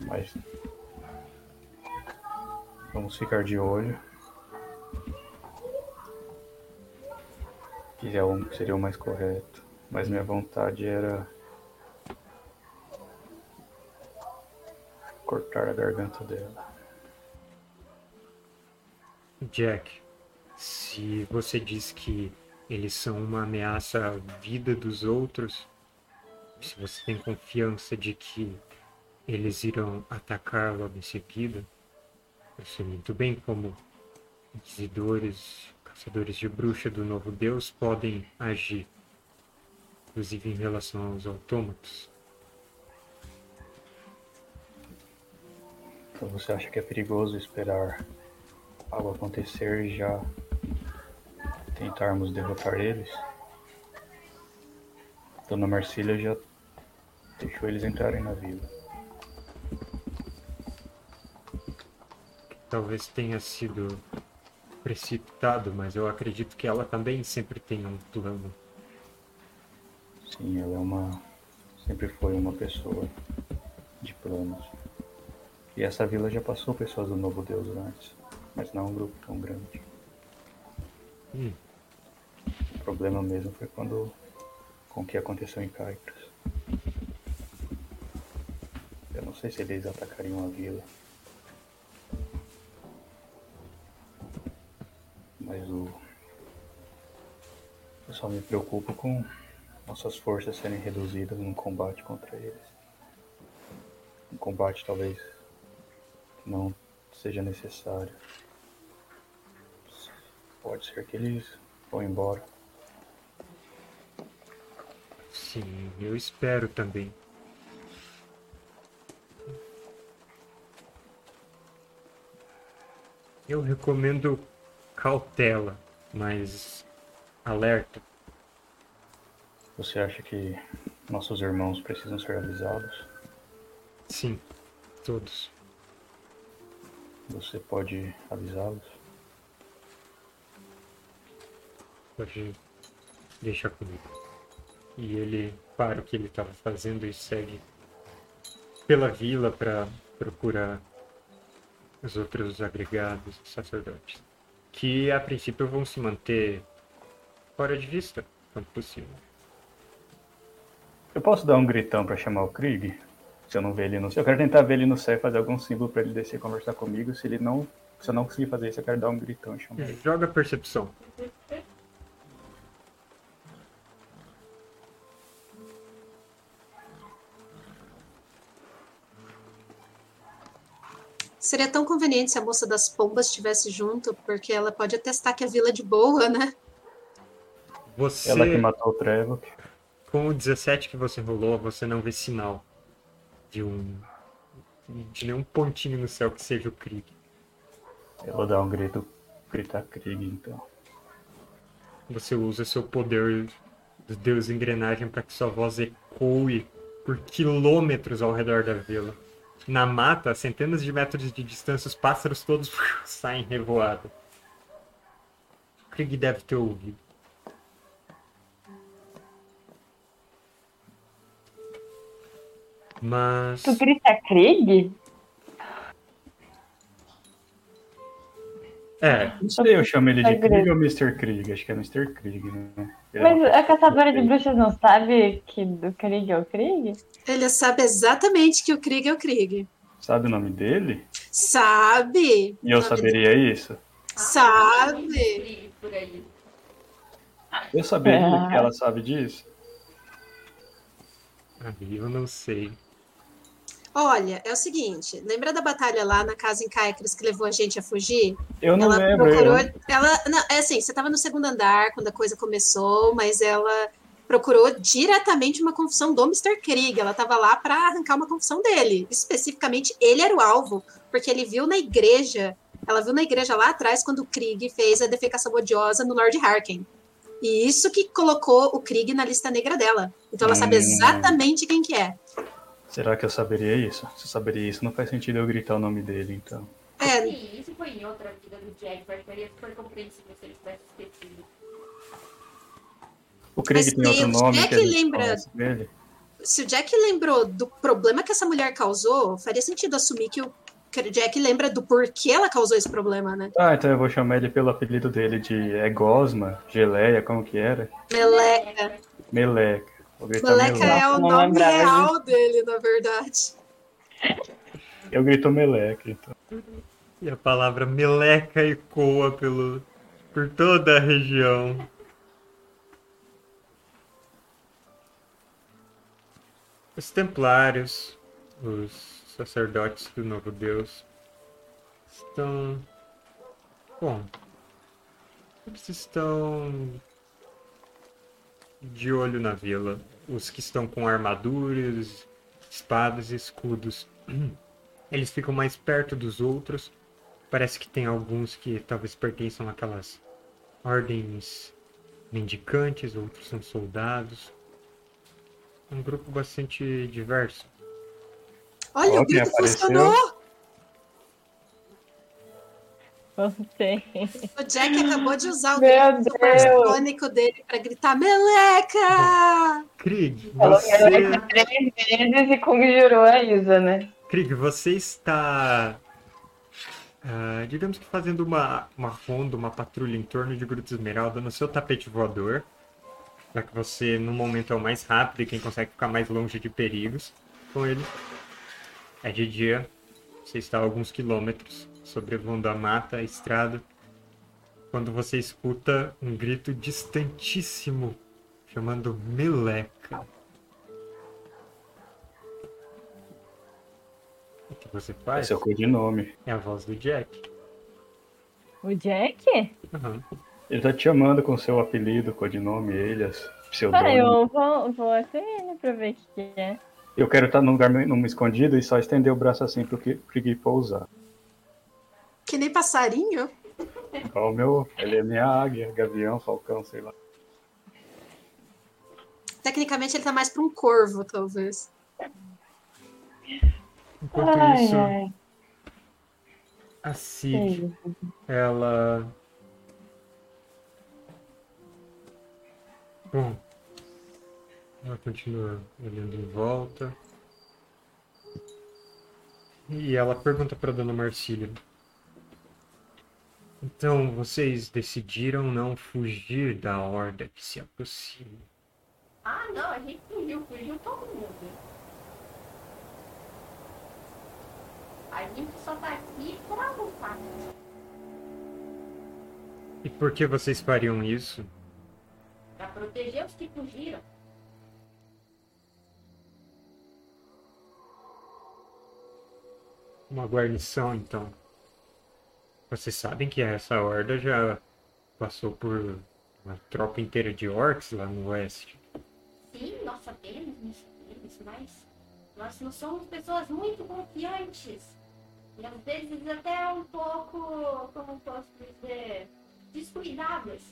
Mas vamos ficar de olho. que é o- seria o mais correto. Mas minha vontade era cortar a garganta dela. Jack, se você diz que eles são uma ameaça à vida dos outros, se você tem confiança de que eles irão atacar logo em seguida, eu sei muito bem como inquisidores, caçadores de bruxa do novo deus podem agir, inclusive em relação aos autômatos. Então você acha que é perigoso esperar algo acontecer e já tentarmos derrotar eles? Dona Marcília já deixou eles entrarem na vila. Talvez tenha sido precipitado, mas eu acredito que ela também sempre tem um plano. Sim, ela é uma. sempre foi uma pessoa de planos. E essa vila já passou pessoas do Novo Deus antes, mas não um grupo tão grande. Hum. Problema mesmo foi quando. com o que aconteceu em Caicras. Eu não sei se eles atacariam a vila. Mas o. Eu só me preocupo com nossas forças serem reduzidas num combate contra eles. Um combate talvez não seja necessário. Pode ser que eles vão embora. Sim, eu espero também. Eu recomendo cautela, mas alerta. Você acha que nossos irmãos precisam ser avisados? Sim, todos. Você pode avisá-los? Pode deixar comigo. E ele para o que ele estava fazendo e segue pela vila para procurar os outros agregados sacerdotes, que a princípio vão se manter fora de vista, quanto possível. Eu posso dar um gritão pra chamar o Krieg? Se eu não ver ele no céu. Eu quero tentar ver ele no céu e fazer algum símbolo pra ele descer e conversar comigo. Se ele não. Se eu não conseguir fazer isso, eu quero dar um gritão e chamar ele. Joga percepção. Seria tão conveniente se a moça das pombas estivesse junto, porque ela pode atestar que a vila é de boa, né? Você, Ela que matou o Trevor. com o 17 que você rolou, você não vê sinal de um de nenhum pontinho no céu que seja o Krieg. Eu vou dar um grito. Gritar Krieg, então. Você usa seu poder do Deus Engrenagem para que sua voz ecoe por quilômetros ao redor da vila. Na mata, a centenas de metros de distância, os pássaros todos saem revoados. Krieg deve ter ouvido. Mas. Tu grita Krieg? É, Não sei, eu chamo ele de Vai Krieg ou Mr. Krieg? Acho que é Mr. Krieg, né? Ele é Mas uma a caçadora de bruxas não sabe que do Krieg é o Krieg? Ele sabe exatamente que o Krieg é o Krieg. Sabe o nome dele? Sabe? E eu O saberia isso? Sabe? Eu saberia Ah. que ela sabe disso? aí eu não sei. Olha, é o seguinte, lembra da batalha lá na casa em Caicras que levou a gente a fugir? Eu não ela lembro. procurou. Ela. Não, é assim, você estava no segundo andar quando a coisa começou, mas ela procurou diretamente uma confissão do Mr. Krieg. Ela estava lá para arrancar uma confissão dele. Especificamente, ele era o alvo, porque ele viu na igreja. Ela viu na igreja lá atrás quando o Krieg fez a defecação odiosa no Lord Harken. E isso que colocou o Krieg na lista negra dela. Então ela sabe Hum. exatamente quem que é. Será que eu saberia isso? Se eu saberia isso, não faz sentido eu gritar o nome dele, então. É, Sim, isso foi em outra vida do Jack, mas seria super compreensível se ele tivesse esquecido. O Krieg Mas tem outro nome é que lembra- dele? se o Jack lembrou do problema que essa mulher causou, faria sentido assumir que o que o Jack lembra do porquê ela causou esse problema, né? Ah, então eu vou chamar ele pelo apelido dele de é Gosma, Geleia, como que era? Meleca. Meleca. Meleca é o nome lembrava real dele, na verdade. Eu grito Meleca, então. E a palavra meleca ecoa pelo, por toda a região. Os templários, os sacerdotes do novo Deus, estão Bom, eles estão de olho na vila. Os que estão com armaduras, espadas e escudos. Eles ficam mais perto dos outros. Parece que tem alguns que talvez pertençam àquelas ordens mendicantes, outros são soldados. Um grupo bastante diverso. Olha, Ó, o grito apareceu? funcionou! O Jack acabou de usar o Meu supersônico dele pra gritar Meleca! Krieg, você, três vezes e conjurou a Isa, né? Krieg, você está, ah, digamos que fazendo uma, uma ronda, uma patrulha em torno de Gruta Esmeralda no seu tapete voador, já que você no momento é o mais rápido e quem consegue ficar mais longe de perigos com ele. É de dia, você está a alguns quilômetros sobrevoando a mata, a estrada, quando você escuta um grito distantíssimo chamando Meleca. O que você faz? Esse é o codinome. É a voz do Jack. O Jack? Aham. Ele tá te chamando com seu apelido, codinome, elias, Ah, pseudônimo. eu vou, vou até ele pra ver o que, que é. Eu quero estar num lugar num escondido e só estender o braço assim pro que pro Gui pousar. Que nem passarinho. Igual o meu, ele é minha águia, gavião, falcão, sei lá. Tecnicamente ele tá mais pra um corvo, talvez. Enquanto Ai, isso, ai. a Cid, sei. ela. Bom, ela continua olhando em volta. E ela pergunta para Dona Marcília. Então, vocês decidiram não fugir da horda que se aproxima. Ah, não, a gente fugiu, fugiu todo mundo. A gente só tá aqui pra lutar. E por que vocês fariam isso? Pra proteger os que fugiram. Uma guarnição, então. Vocês sabem que essa horda já passou por uma tropa inteira de orcs lá no oeste. Sim, nós sabemos disso, deles, mas nós não somos pessoas muito confiantes. E às vezes até um pouco, como posso dizer, descuidadas.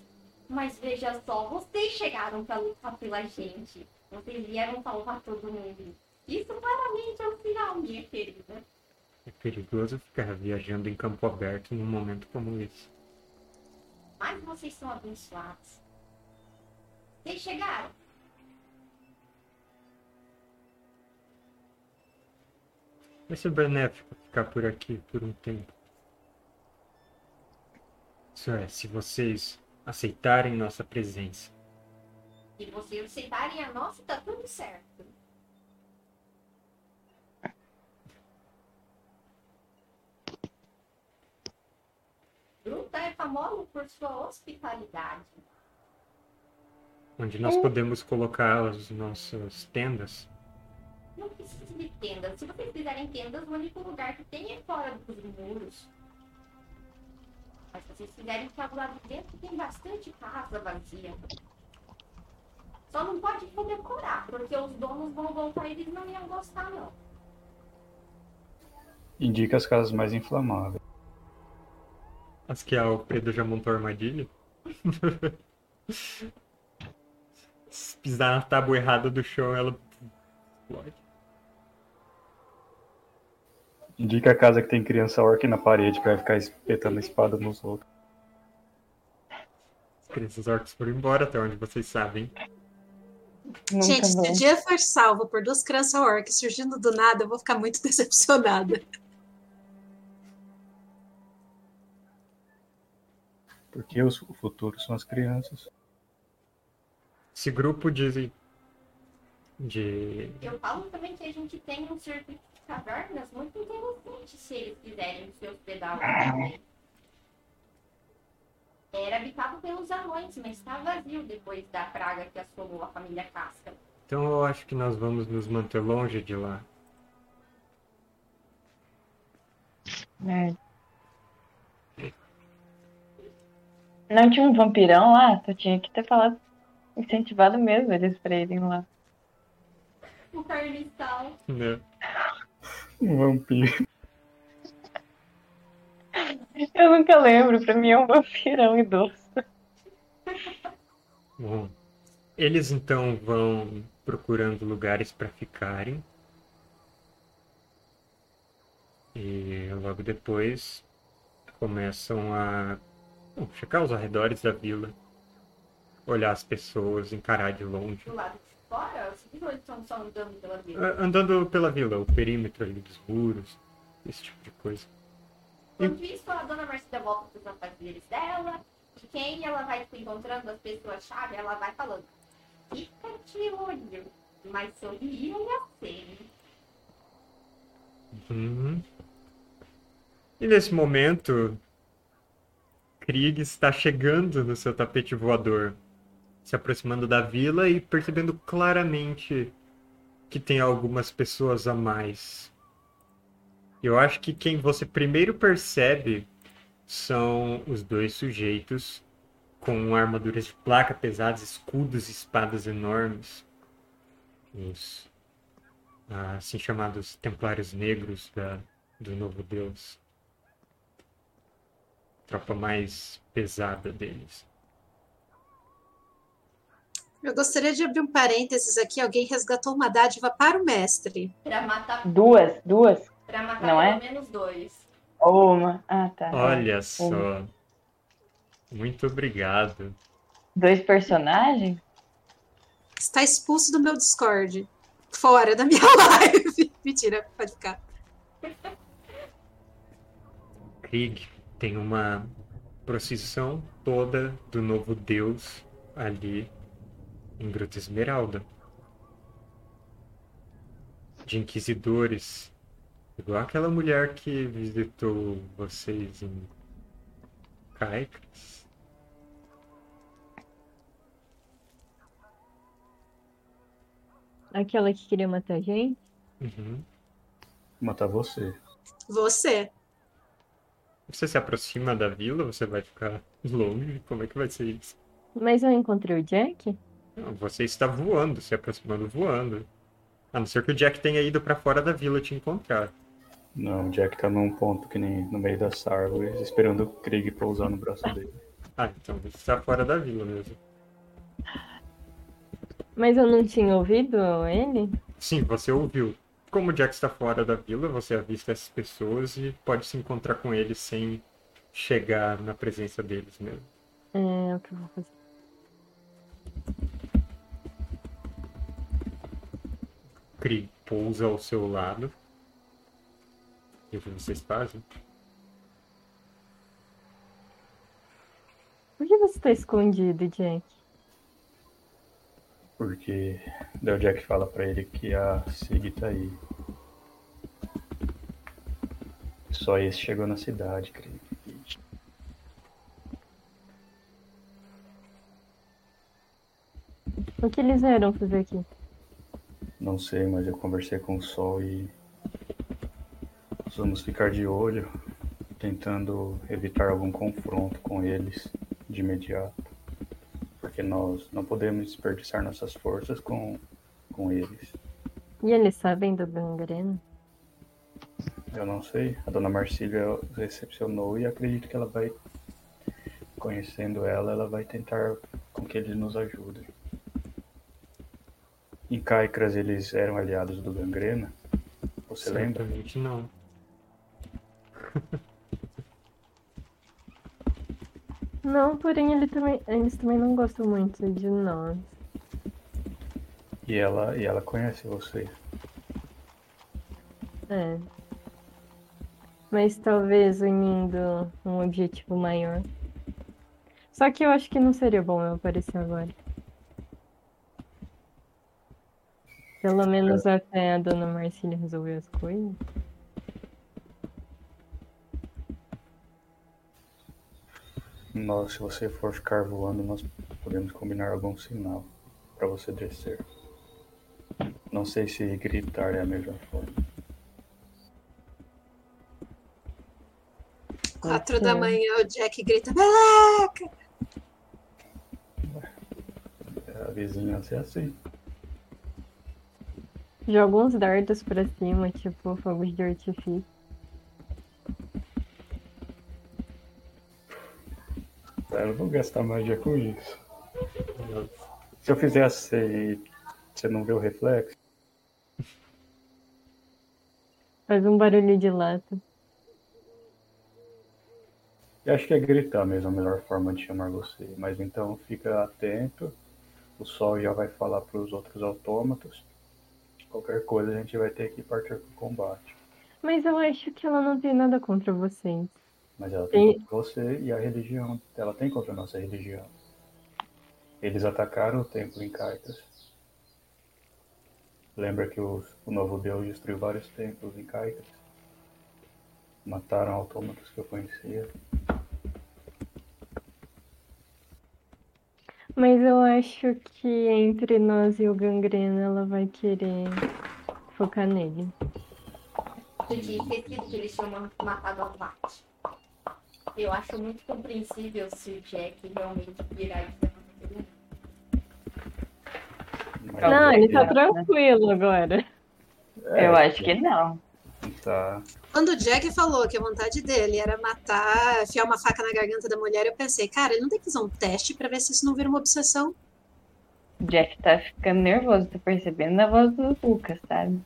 Mas veja só, vocês chegaram para lutar pela gente. Vocês vieram salvar todo mundo. Isso claramente é um sinal, minha querida. É perigoso ficar viajando em campo aberto num momento como esse. Mas vocês são abençoados. Vocês chegaram. Vai ser benéfico ficar por aqui por um tempo. Isso é, se vocês aceitarem nossa presença. Se vocês aceitarem a nossa, tá tudo certo. Gruta é famoso por sua hospitalidade. Onde nós podemos colocar as nossas tendas. Não precisa de tendas. Se vocês fizerem tendas, o único lugar que tem é fora dos muros. Mas se vocês fizerem para do lado de dentro, tem bastante casa vazia. Só não pode redecorar, porque os donos vão voltar e eles não iam gostar, não. Indica as casas mais inflamáveis. As que a Pedro já montou a armadilha. Se pisar na tábua errada do chão, ela explode. Indica a casa que tem criança orc na parede pra ficar espetando a espada nos outros. As crianças orcs foram embora, até onde vocês sabem. Nunca Gente, se o dia for salvo por duas crianças orcs surgindo do nada, eu vou ficar muito decepcionada. Porque os- o futuro são as crianças. Esse grupo de. de. Eu falo também que a gente tem um circuito de cavernas muito interessante se eles quiserem se hospedar lá também. Era habitado pelos anões, mas está vazio depois da praga que assolou a família Casca. Então eu acho que nós vamos nos manter longe de lá. É. Não tinha um vampirão lá? Tu tinha que ter falado, incentivado mesmo eles pra irem lá. O carniçal. Né? Um vampiro. Eu nunca lembro, pra mim é um vampirão idoso. Bom, eles então vão procurando lugares para ficarem. E logo depois começam a bom, checar os arredores da vila, olhar as pessoas, encarar de longe. Do lado de fora, os estão só andando pela vida. A- Andando pela vila, o perímetro ali dos muros, esse tipo de coisa. Enquanto isso, a dona Marcida volta para os afazeres dela. E quem ela vai tipo, encontrando as pessoas-chave, ela vai falando. Fica de olho, mas sorria e acene. Uhum. E nesse momento, Krieg está chegando no seu tapete voador, se aproximando da vila e percebendo claramente que tem algumas pessoas a mais. Eu acho que quem você primeiro percebe são os dois sujeitos com armaduras de placa pesadas, escudos e espadas enormes. Os assim chamados Templários Negros da, do Novo Deus. Tropa mais pesada deles. Eu gostaria de abrir um parênteses aqui. Alguém resgatou uma dádiva para o mestre. Pra matar, Duas, duas. pra matar Não pelo é? menos dois. Uma. Ah, tá. Olha só. Muito obrigado. Dois personagens? Está expulso do meu Discord. Fora da minha live. Mentira, pode ficar. Krieg tem uma procissão toda do novo Deus ali em Gruta Esmeralda. De inquisidores. Igual aquela mulher que visitou vocês em Caicas. Aquela que queria matar a gente? Uhum. Matar você. Você. Você se aproxima da vila, você vai ficar longe? Como é que vai ser isso? Mas eu encontrei o Jack? Não, você está voando, se aproximando voando. A não ser que o Jack tenha ido pra fora da vila te encontrar. Não, o Jack tá num ponto que nem no meio das árvores, esperando o Krieg pousar no braço dele. Ah, então você está fora da vila mesmo. Mas eu não tinha ouvido ele? Sim, você ouviu. Como o Jack está fora da vila, você avista essas pessoas e pode se encontrar com eles sem chegar na presença deles mesmo. É o que eu vou fazer. Krieg pousa ao seu lado. E o que vocês fazem? Por que você tá escondido, Jack? Porque o Jack fala pra ele que a Sig tá aí. Só esse chegou na cidade, Krieg. O que eles vieram fazer aqui? Não sei, mas eu conversei com o Sol e nós vamos ficar de olho, tentando evitar algum confronto com eles de imediato. Porque nós não podemos desperdiçar nossas forças com, com eles. E eles sabem do gangreno? Eu não sei. A dona Marcília recepcionou e acredito que ela vai, conhecendo ela, ela vai tentar com que eles nos ajudem. Em Caicras eles eram aliados do Gangrena. Você lembra? Certamente não. Não, porém ele também, eles também não gostam muito de nós. E ela, e ela conhece você. É. Mas talvez unindo um objetivo maior. Só que eu acho que não seria bom eu aparecer agora. Pelo menos até a dona Marcília resolver as coisas. Nós, se você for ficar voando, nós podemos combinar algum sinal para você descer. Não sei se gritar é a melhor forma. Quatro da manhã o Jack grita Beleca! É, a vizinhança é assim. Joga uns dardos pra cima, tipo fogos de artifício. Eu não vou gastar magia com isso. Se eu fizer assim, você não vê o reflexo? Faz um barulho de lata. Eu acho que é gritar mesmo a melhor forma de chamar você. Mas então fica atento. O sol já vai falar para os outros autômatos. Qualquer coisa a gente vai ter que partir para o combate. Mas eu acho que ela não tem nada contra vocês. Mas ela tem Tem- contra você e a religião. Ela tem contra a nossa religião. Eles atacaram o templo em Caitas. Lembra que o, o novo deus destruiu vários templos em Caitas? Mataram autômatos que eu conhecia. Mas eu acho que entre nós e o Gangrena ela vai querer focar nele. Podia ter sido que eles tinham matado a Vat. Eu acho muito compreensível se o Jack realmente virar e Não, ele tá tranquilo agora. É, Eu acho que não. Tá. Quando o Jack falou que a vontade dele era matar, enfiar uma faca na garganta da mulher, eu pensei, cara, ele não tem que fazer um teste pra ver se isso não vira uma obsessão. O Jack tá ficando nervoso, tô percebendo na voz do Lucas, sabe?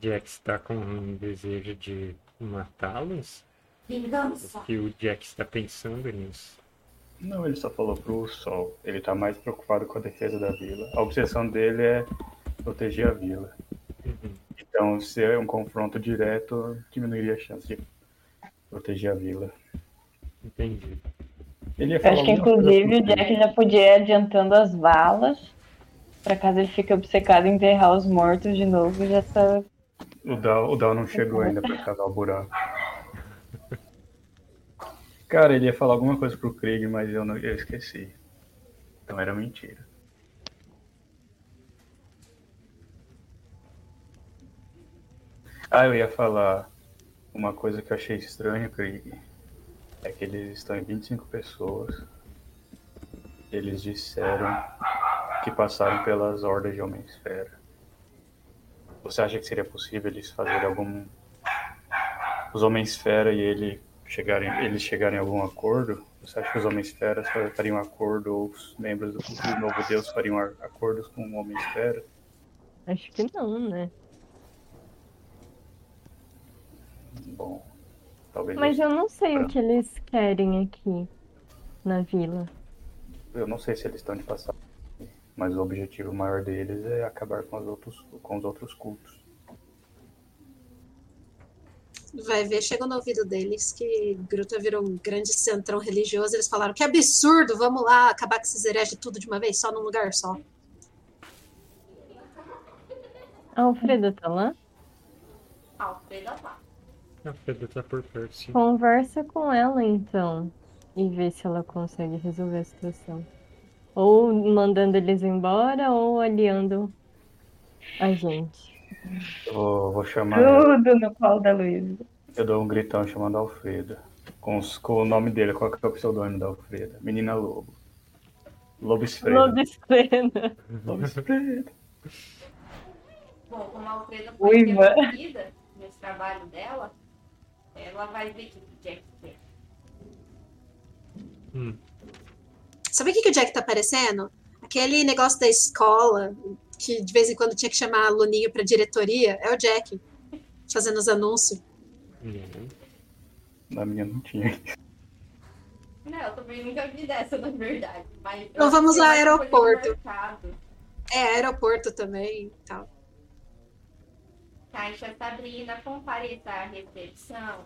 Jack está com um desejo de matá-los? vingança. Que o Jack está pensando nisso. Não, ele só falou pro sol. Ele tá mais preocupado com a defesa da vila. A obsessão dele é proteger a vila. Uhum. Então, se é um confronto direto, diminuiria a chance de proteger a vila. Entendi. Ele Eu acho que inclusive o Jack já podia ir adiantando as balas. Pra caso ele fique obcecado em enterrar os mortos de novo, já tá. O Dal, o Dal não chegou ainda pra cavar o buraco. Cara, ele ia falar alguma coisa pro Krieg, mas eu, não, eu esqueci. Então era mentira. Ah, eu ia falar uma coisa que eu achei estranha, Krieg. É que eles estão em 25 pessoas. Eles disseram que passaram pelas hordas de Homem-Esfera. Você acha que seria possível eles fazerem algum. Os Homens-Fera e ele chegarem, eles chegarem a algum acordo? Você acha que os Homens-Fera fariam acordo ou os membros do, do Novo Deus fariam acordos com o Homem-Esfera? Acho que não, né? Bom, talvez. Mas eles- eu não sei o que eles querem aqui na vila. Eu não sei se eles estão de passagem, mas o objetivo maior deles é acabar com os outros, com os outros cultos. Vai ver, chegou no ouvido deles que Gruta virou um grande centrão religioso. Eles falaram que absurdo, vamos lá acabar com esses hereges tudo de uma vez, só num lugar só. A Alfreda tá lá? Alfreda lá. A Feda tá por perto, sim. Conversa com ela então. E vê se ela consegue resolver a situação. Ou mandando eles embora ou aliando a gente. Eu vou, vou chamar. Tudo no colo da Luísa. Eu dou um gritão chamando Alfreda. Com, os- com o nome dele, qual que é o pseudônimo da Alfreda? Menina Lobo. Lobesfena. Lobo Esfreda. Bom, como a Alfreda foi interrompida nesse trabalho dela, ela vai ver o que o Jack quer. Hum. Sabe o que, que o Jack tá parecendo? Aquele negócio da escola, que de vez em quando tinha que chamar aluninho pra diretoria, é o Jack. Fazendo os anúncios. Não. Na minha não tinha. Não, eu também nunca vi dessa, na verdade. Mas Então vamos ao aeroporto. É, aeroporto também e tal. Caixa Sabrina compareça à recepção.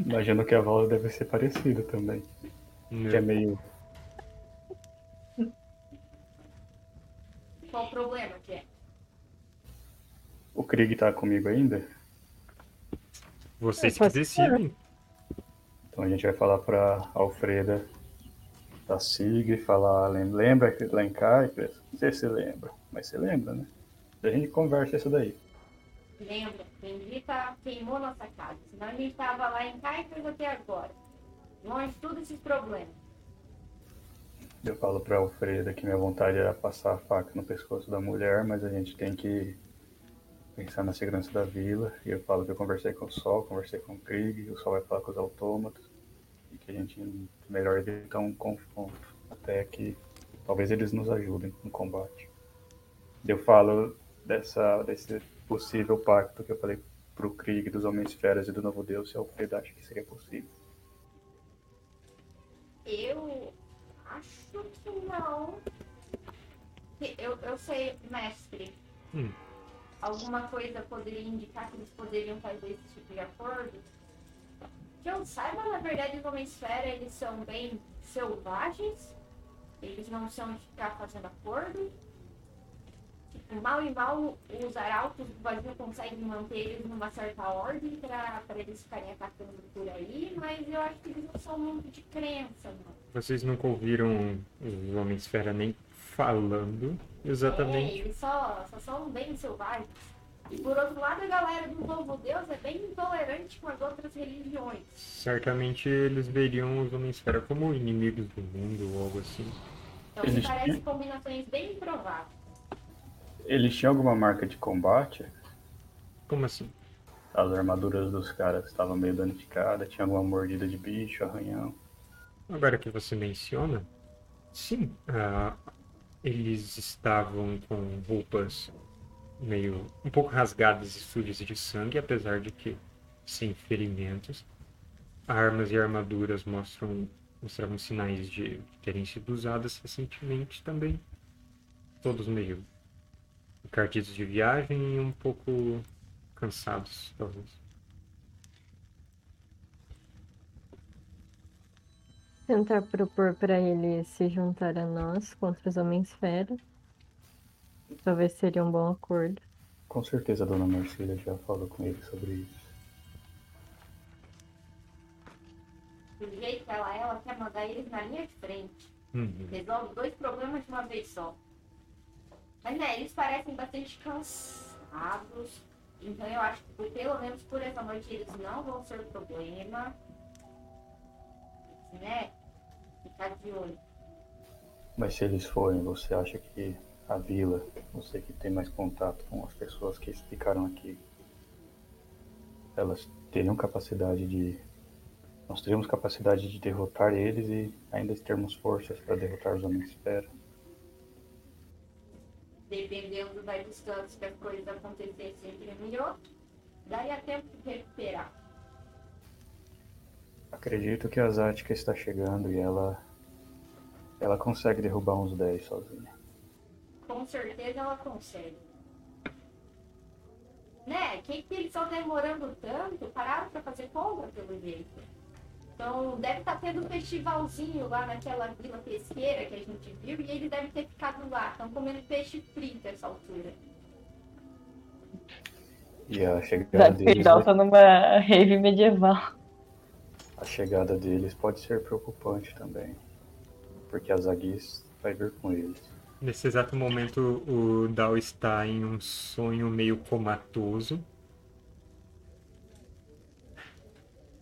Imagino que a voz deve ser parecida também. Que é meio. Qual o problema, Jack? O Krieg tá comigo ainda? Vocês Eu que decidem. Então a gente vai falar pra Alfreda da SIG, falar. lem- Lembra que lá em Caipras? Não sei se você lembra, mas você lembra, né? A gente conversa isso daí. Lembra? Bendita queimou nossa casa. Senão a gente tava lá em Caicas até agora. Longe de todos esses problemas. Eu falo pra Alfreda que minha vontade era passar a faca no pescoço da mulher, mas a gente tem que pensar na segurança da vila. E eu falo que eu conversei com o Sol, conversei com o Krieg, o Sol vai falar com os autômatos. E que a gente melhor evitar um confronto. Até que talvez eles nos ajudem no combate. Eu falo dessa, desse possível pacto que eu falei pro Krieg dos Homens Feras e do Novo Deus, se Alfreda acha que seria possível. Eu acho que não. Eu, eu sei, mestre. Hum. Alguma coisa poderia indicar que eles poderiam fazer esse tipo de acordo? Que eu saiba, na verdade, os homens fera, eles são bem selvagens. Eles não são de ficar fazendo acordo. Mal e mal, os arautos do vazio conseguem manter eles numa certa ordem pra eles ficarem atacando por aí, mas eu acho que eles não são muito de crença, não. Vocês nunca ouviram os Homens-Fera nem falando É, exatamente. eles só, só são bem selvagens. E por outro lado, a galera do Novo Deus é bem intolerante com as outras religiões. Certamente eles veriam os Homens-Fera como inimigos do mundo ou algo assim. Então me Eles- parece combinações bem improváveis. Eles tinham alguma marca de combate? Como assim? As armaduras dos caras estavam meio danificadas, tinha alguma mordida de bicho, arranhão. Agora que você menciona, sim, ah, eles estavam com roupas meio um pouco rasgadas e sujas de sangue, apesar de que sem ferimentos. Armas e armaduras mostram mostravam sinais de terem sido usadas recentemente também. Todos meio encardidos de viagem e um pouco cansados, talvez. Tentar propor para ele se juntar a nós contra os Homens Fera. Talvez seria um bom acordo. Com certeza a dona Marcília já falou com ele sobre isso. Do jeito que ela é, ela quer mandar eles na linha de frente. Uhum. Resolve dois problemas de uma vez só. Mas né, eles parecem bastante cansados. Então eu acho que pelo menos por essa noite eles não vão ser problema. Né? Ficar de olho. Mas se eles forem, você acha que a vila, você que tem mais contato com as pessoas que ficaram aqui, elas teriam capacidade de. Nós teríamos capacidade de derrotar eles e ainda termos forças para derrotar os homens esfera. Dependendo da distância que as coisas acontecessem entre um e outro, daria tempo de recuperar. Acredito que a Zática está chegando e ela. Ela consegue derrubar uns 10 sozinha. Com certeza ela consegue. Né? Que que eles estão demorando tanto? Pararam pra fazer compra, pelo jeito. Então, deve estar tendo um festivalzinho lá naquela vila pesqueira que a gente viu e eles devem ter ficado lá. Estão comendo peixe frito essa altura. E a Da chegada deles. Fidal tá numa rave medieval. A chegada deles pode ser preocupante também. Porque a Zagis vai vir com eles. Nesse exato momento, o Dal está em um sonho meio comatoso.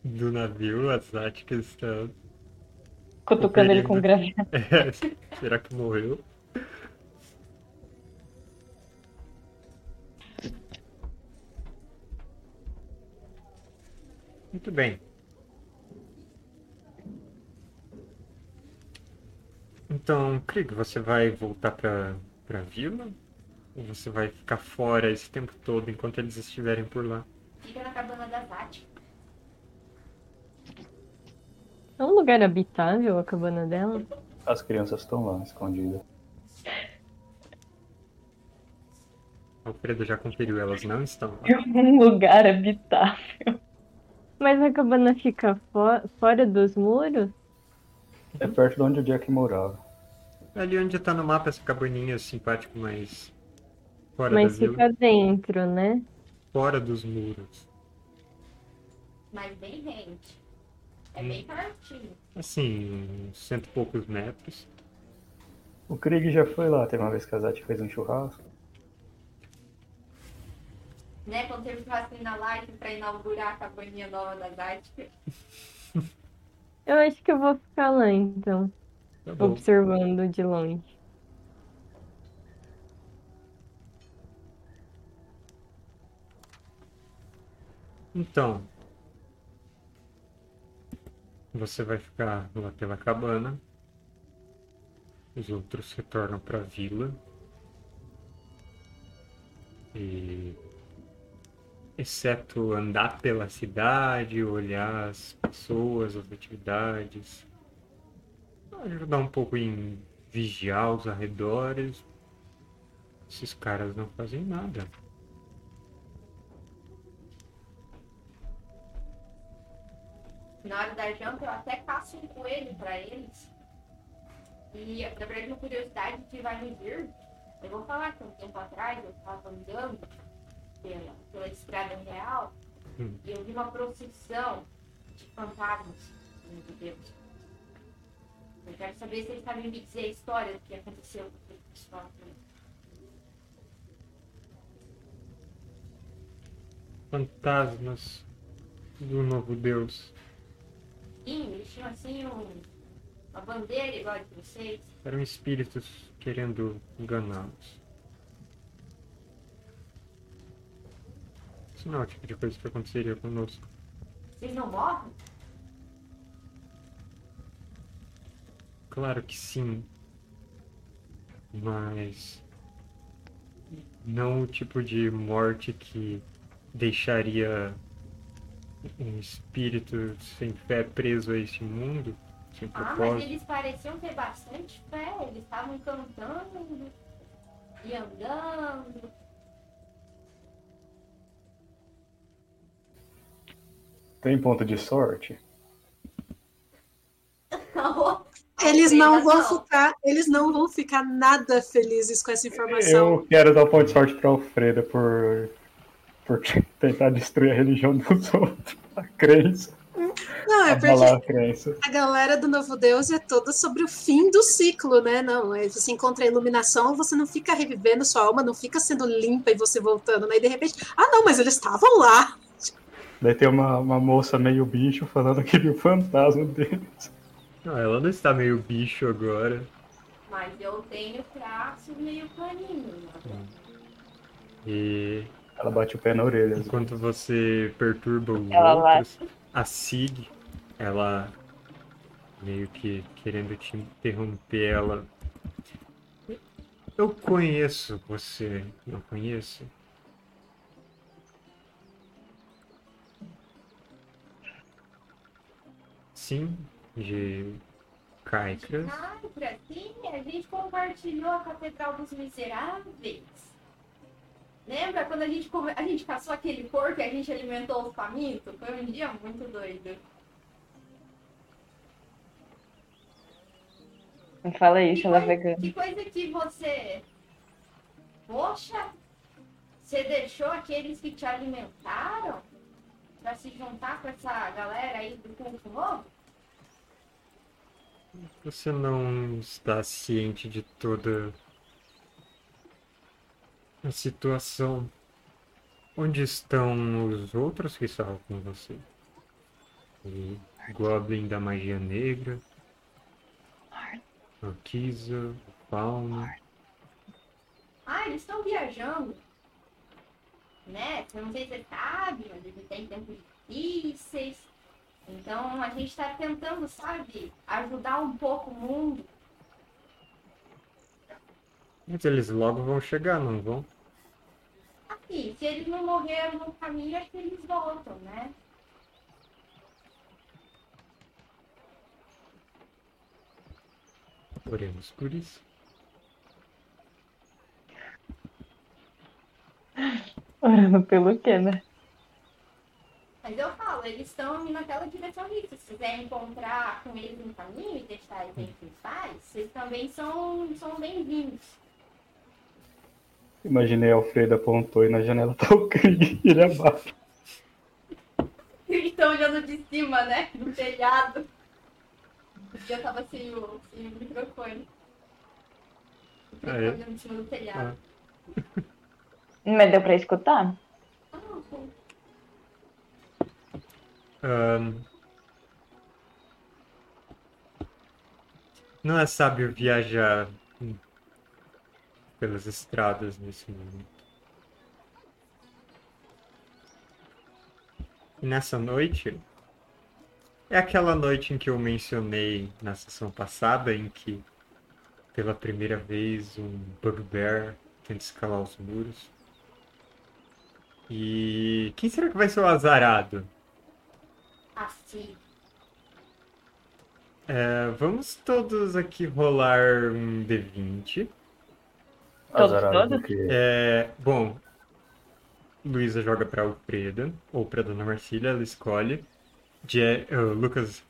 Do navio, a Zatka está. Cutucando ele com gravidade. É, será que morreu? Muito bem. Então, Krieg, você vai voltar para para a vila? Ou você vai ficar fora esse tempo todo enquanto eles estiverem por lá? Fica na cabana da Zati. É um lugar habitável a cabana dela? As crianças estão lá, escondidas. Alfredo já conferiu, elas não estão lá. Um lugar habitável. Mas a cabana fica fo- fora dos muros? É perto de onde o Jack morava. Ali onde tá no mapa essa cabaninha simpático, mas fora Mas da vila, fica dentro, né? fora dos muros. Mas bem rente. É bem pertinho. Assim, uns cento e poucos metros. O Krieg já foi lá, teve uma vez que a Zati fez um churrasco. Né? Quando teve churrasco na live pra inaugurar a cabaninha nova da Zati. Eu acho que eu vou ficar lá então. Tá observando de longe. Então, você vai ficar lá pela cabana. Os outros retornam para a vila. E exceto andar pela cidade, olhar as pessoas, as atividades, ajudar um pouco em vigiar os arredores. Esses caras não fazem nada. Na hora da janta, eu até caço um coelho pra eles. E, na verdade, uma curiosidade que vai me vir, eu vou falar que um tempo atrás eu estava andando pela, pela estrada real Hum. e eu vi uma procissão de fantasmas, meu Deus. Eu quero saber se eles sabem me dizer a história do que aconteceu com aquele pessoal. Fantasmas do novo Deus. Eles tinham assim um, uma bandeira igual a de vocês. Eram espíritos querendo enganá-los. Isso não é o tipo de coisa que aconteceria conosco. Vocês não morrem? Claro que sim. Mas. Não o tipo de morte que deixaria um espírito sem fé preso a este mundo, sem Ah, mas propósito. eles pareciam ter bastante fé. Eles estavam cantando e andando. Tem ponto de sorte? Eles não vão ficar, eles não vão ficar nada felizes com essa informação. Eu quero dar um ponto de sorte pra Alfreda por, por tentar destruir a religião dos outros. A crença. Não, é porque a crença. a galera do Novo Deus é toda sobre o fim do ciclo, né? Não, é, você encontra a iluminação, você não fica revivendo sua alma, não fica sendo limpa e você voltando, né? E de repente, ah, não, mas eles estavam lá. Daí tem uma, uma moça meio bicho falando que viu o fantasma deles. Não, ela não está meio bicho agora. Mas eu tenho traços meio planinho. Né? E Ela bate o pé na orelha. assim. enquanto você perturba os Ela outros, a Sig, ela meio que querendo te interromper, ela. Eu conheço você, não conheço? Sim, de Caicras. Ai, por assim, a gente compartilhou a Catedral dos Miseráveis. Lembra quando a gente, come- a gente caçou aquele porco e a gente alimentou os famintos? Foi um dia muito doido. Não fala isso, Que ela é vegana. Que coisa que você. Poxa, você deixou aqueles que te alimentaram pra se juntar com essa galera aí do culto novo? Você não está ciente de toda a situação. Onde estão os outros que estavam com você? O Goblin da Magia Negra, a Kisa, o Fauno. Ah, eles estão viajando. Né? Eu não sei se você sabe, mas eles têm tempos difíceis. Então a gente tá tentando, sabe, ajudar um pouco o mundo. Mas eles logo vão chegar, não vão? Assim, se eles não morreram no caminho, acho que eles voltam, né? Oremos por isso. Orando pelo quê, né? Mas eu falo, eles estão indo naquela direção ali. Se quiserem encontrar com eles no caminho e deixar eles em paz, vocês também são, são bem-vindos. Imaginei a Alfreda apontou e na janela tá o Krieg e ele abaixo. Eles estão olhando de cima, né? Do telhado. Porque eu tava sem o, sem o microfone. Ah, é? olhando em cima do telhado. Mas deu pra escutar? Ah. Ahn, Não é sábio viajar pelas estradas nesse mundo. E nessa noite é aquela noite em que eu mencionei na sessão passada, em que pela primeira vez um bugbear tenta escalar os muros. E quem será que vai ser o azarado? Assim. É, vamos todos aqui rolar um D20. Todos, Azarado todos? É, bom, Luísa joga pra Alfreda, ou pra Dona Marcília, ela escolhe. Ja- eh, o Lucas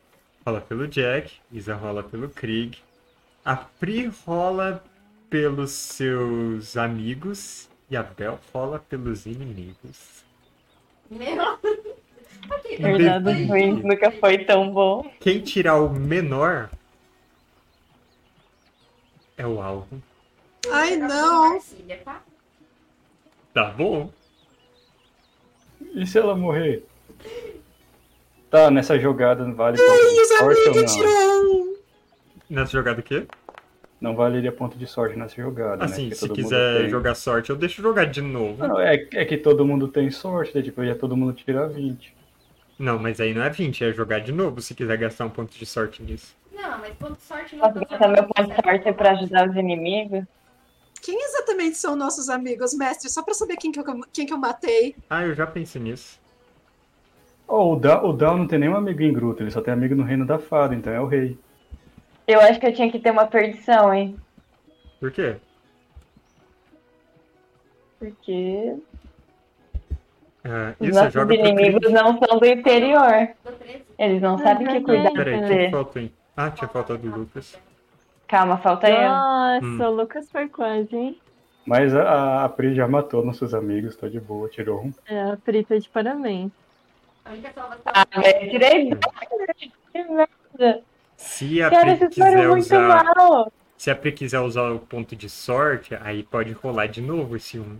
rola pelo Jack, Isa rola pelo Krieg. A Pri rola pelos seus amigos e a Bel rola pelos inimigos. Meu. Verdade, D20. ruim, nunca foi tão bom. Quem tirar o menor é o alvo. Ai, não. Marcília, tá? Tá bom? E se ela morrer? Tá, nessa jogada não vale ponto Ai, de sorte ou não? Nessa jogada aqui? Não valeria ponto de sorte nessa jogada, né? Assim, Porque se todo mundo quiser tem- jogar sorte, eu deixo jogar de novo. Não, é, é que todo mundo tem sorte, né? Tipo, ia todo mundo tirar 20. Não, mas aí não é 20, é jogar de novo se quiser gastar um ponto de sorte nisso. Não, mas ponto de sorte não Posso gastar meu ponto de sorte pra ajudar os inimigos? Quem exatamente são nossos amigos, mestre? Só pra saber quem que eu, quem que eu matei. Ah, eu já pensei nisso. Oh, o Dal, o Dal não tem nenhum amigo em Gruta, ele só tem amigo no Reino da Fada, então é o rei. Eu acho que eu tinha que ter uma perdição, hein? Por quê? Porque os isso, nossos joga inimigos não são do interior. Do 13. Eles não sabem que cuidar Peraí, quem você. faltou, hein? Ah, tinha faltado o Lucas. Calma, falta eu. Nossa, Hum. o Lucas foi quase, hein? Mas a, a Pri já matou nossos amigos, tô de boa, tirou um. É, a Prita de parabéns. Ah, eu tirei. Que merda. Se a Cara, Pri quiser usar. mal. Se a Pri quiser usar o ponto de sorte, aí pode rolar de novo esse um.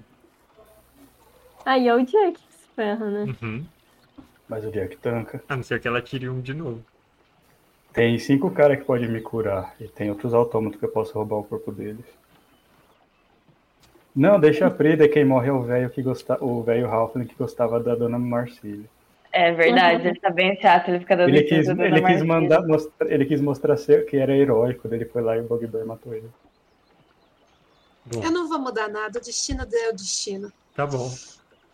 Aí é o Jack que se ferra, né? Uhum. Mas o Jack tanca. A não ser que ela tire um de novo. Tem cinco caras que podem me curar. E tem outros autômatos que eu posso roubar o corpo deles. Não, deixa a Pri, daí quem morre é o velho que gostava. O velho Halfling que gostava da dona Marcília. É verdade, ele tá bem chato, ele fica dando Ele quis, da ele Dona quis mandar mostrar, ele quis mostrar ser, que era heróico, ele foi lá e o Bugbear matou ele. Bom, Eu não vou mudar nada, o destino é o destino. tá bom.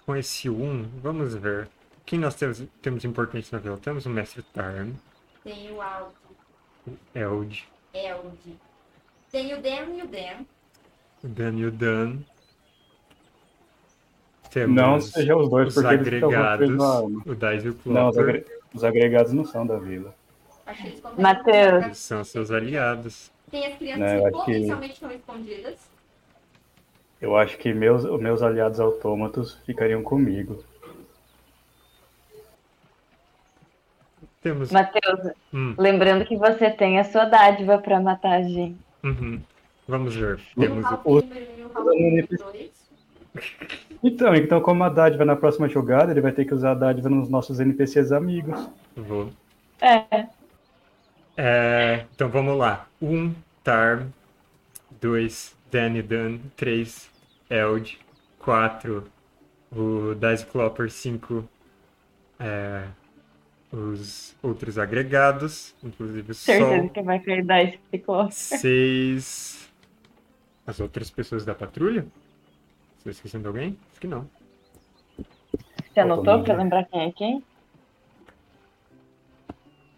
Com esse um, vamos ver. Quem nós temos, temos importante na vila? Temos o Mestre Tarn, Tem o Alto, o Eld, Eld. Tem o Dan e o Dan. o Dan e o Dan. Temos Não seja os dois, os porque agregados, o Dais e o Não, os, agre- os agregados não são da vila. Acho que eles São seus aliados. Tem as crianças Não, eu que acho que- potencialmente estão escondidas. Eu acho que meus, meus aliados autômatos ficariam comigo. Temos. Matheus, Hum, lembrando que você tem a sua dádiva pra matar a gente. uhum. Vamos ver. Temos o Ralph o- número 1 o Ralph número 2. Então, então, como a dádiva na próxima jogada, ele vai ter que usar a dádiva nos nossos NPCs amigos. Vou. É, É, então vamos lá. Um, Tarm. Dois, Dan e Dan. Três, Eld. Quatro, o Dice Clopper. Cinco, é, os outros agregados, inclusive o certeza Sol. que vai cair da. Seis, as outras pessoas da patrulha? Estou esquecendo de alguém? Acho que não. Você anotou pra lembrar quem é quem?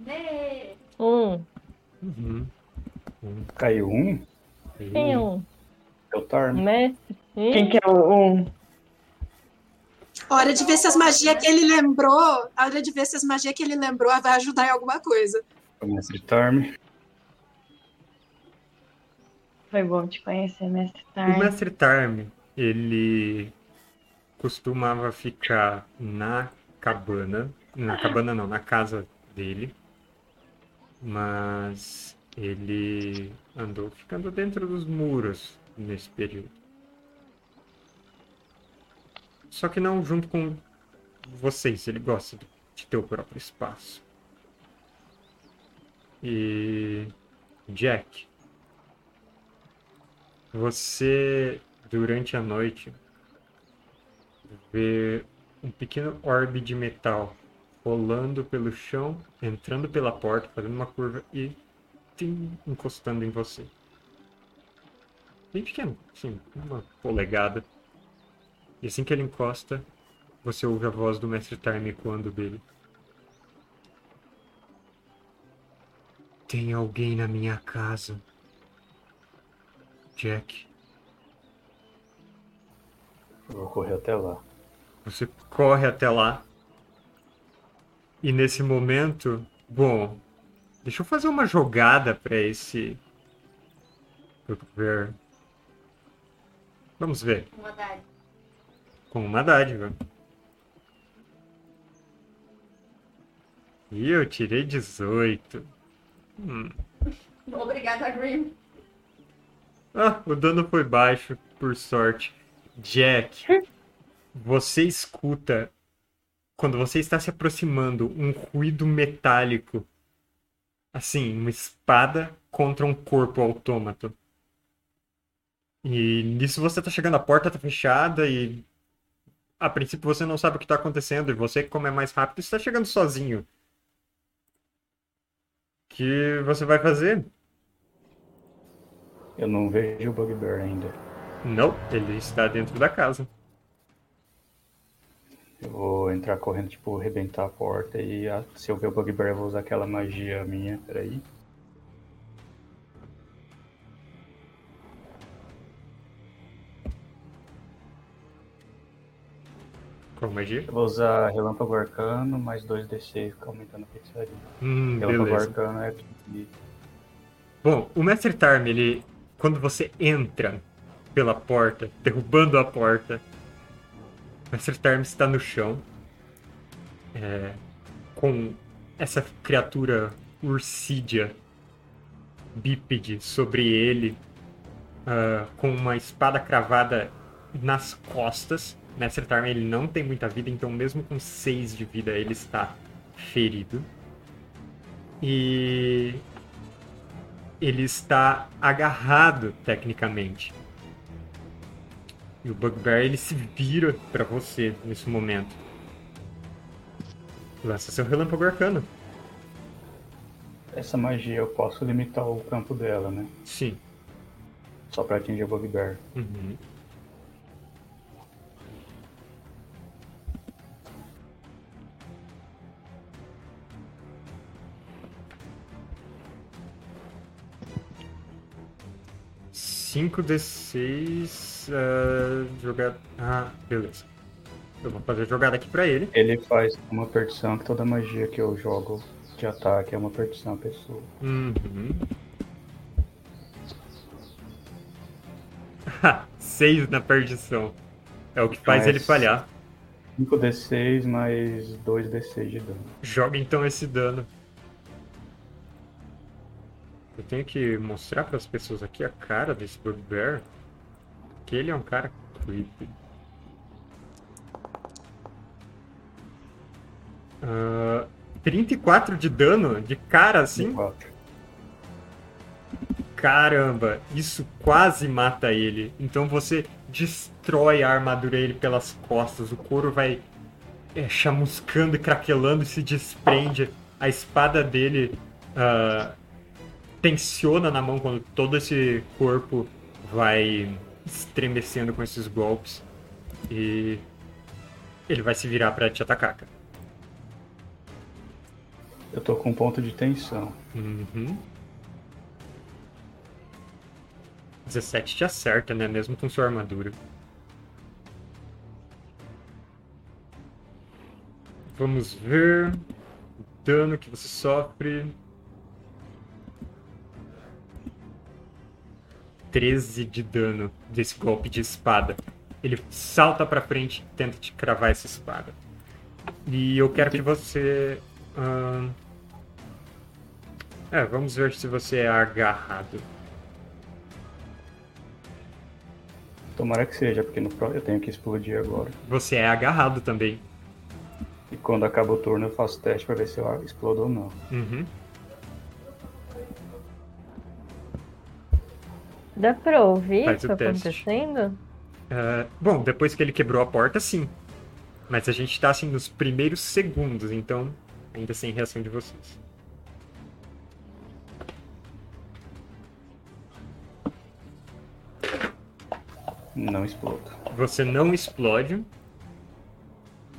Né? Um. Uhum. Caiu um, Tem um. é o. Mestre. Quem que é o um? Hora de ver se as magias que ele lembrou, a hora de ver se as magias que ele lembrou vai ajudar em alguma coisa. O mestre Tarm. Foi bom te conhecer, mestre O Tarn. Mestre Tarm, ele costumava ficar na cabana, na cabana não, na casa dele, mas ele andou ficando dentro dos muros nesse período. Só que não junto com vocês, ele gosta de ter o próprio espaço. E Jack, Você, durante a noite, vê um pequeno orbe de metal rolando pelo chão, entrando pela porta, fazendo uma curva e tim, encostando em você. Bem pequeno, sim, uma polegada. E assim que ele encosta, você ouve a voz do Mestre Time ecoando dele. Tem alguém na minha casa. Jack. Eu vou correr até lá. Você corre até lá. E nesse momento, bom, deixa eu fazer uma jogada para esse ver. Vamos ver. Uma dádiva. Com uma dádiva. E eu tirei 18. Hum. Obrigada, Grim. Ah, o dano foi baixo, por sorte. Jack, você escuta quando você está se aproximando um ruído metálico. Assim, uma espada contra um corpo autômato. E nisso você tá chegando, a porta tá fechada e a princípio você não sabe o que tá acontecendo e você, como é mais rápido, está chegando sozinho. O que você vai fazer? Eu não vejo o Bugbear ainda. Não, ele está dentro da casa. Eu vou entrar correndo, tipo, arrebentar a porta e ah, se eu ver o Bugbear eu vou usar aquela magia minha. Peraí. Magia? Eu vou usar Relâmpago Arcano mais 2d6, fica aumentando a feitiçaria. Hum, Relâmpago beleza. Arcano é. Bom, o Mestre Tarm, ele. Quando você entra pela porta, derrubando a porta, o Mestre Tarm está no chão. é, com essa criatura ursídea bípede sobre ele, ah, com uma espada cravada nas costas. Mestre Tarm ele não tem muita vida, então mesmo com 6 de vida ele está ferido. E ele está agarrado tecnicamente. E o Bugbear ele se vira para você nesse momento. Lança seu relâmpago arcano. Essa magia eu posso limitar o campo dela, né? Sim. Só pra atingir o Bugbear. Uhum. Cinco d seis uh, jogar. Ah, beleza. Eu vou fazer a jogada aqui pra ele. Ele faz uma perdição que toda magia que eu jogo de ataque é uma perdição à pessoa. Uhum. Seis na perdição. É o que faz Mas- ele falhar. 5d6 mais 2d6 de dano. Joga então esse dano. Eu tenho que mostrar para as pessoas aqui a cara desse Bugbear. Que ele é um cara creepy. Ah, 34 de dano de cara assim? 4. Caramba, isso quase mata ele. Então você destrói a armadura dele pelas costas. O couro vai é, chamuscando e craquelando e se desprende. A espada dele ah, tensiona na mão quando todo esse corpo vai estremecendo com esses golpes. E ele vai se virar pra te atacar, cara. Eu tô com um ponto de tensão. Uhum. 17 te acerta, né? Mesmo com sua armadura. Vamos ver. O dano que você sofre. 13 de dano desse golpe de espada. Ele salta pra frente e tenta te cravar essa espada. E eu quero que você. ahn, É, vamos ver se você é agarrado. Tomara que seja, porque no pro... eu tenho que explodir agora. Você é agarrado também. E quando acaba o turno eu faço teste pra ver se eu explodo ou não. Uhum. Dá pra ouvir Faz isso acontecendo? Ah, bom, depois que ele quebrou a porta, sim. Mas a gente tá assim nos primeiros segundos, então ainda sem reação de vocês. Não explodo. Você não explode.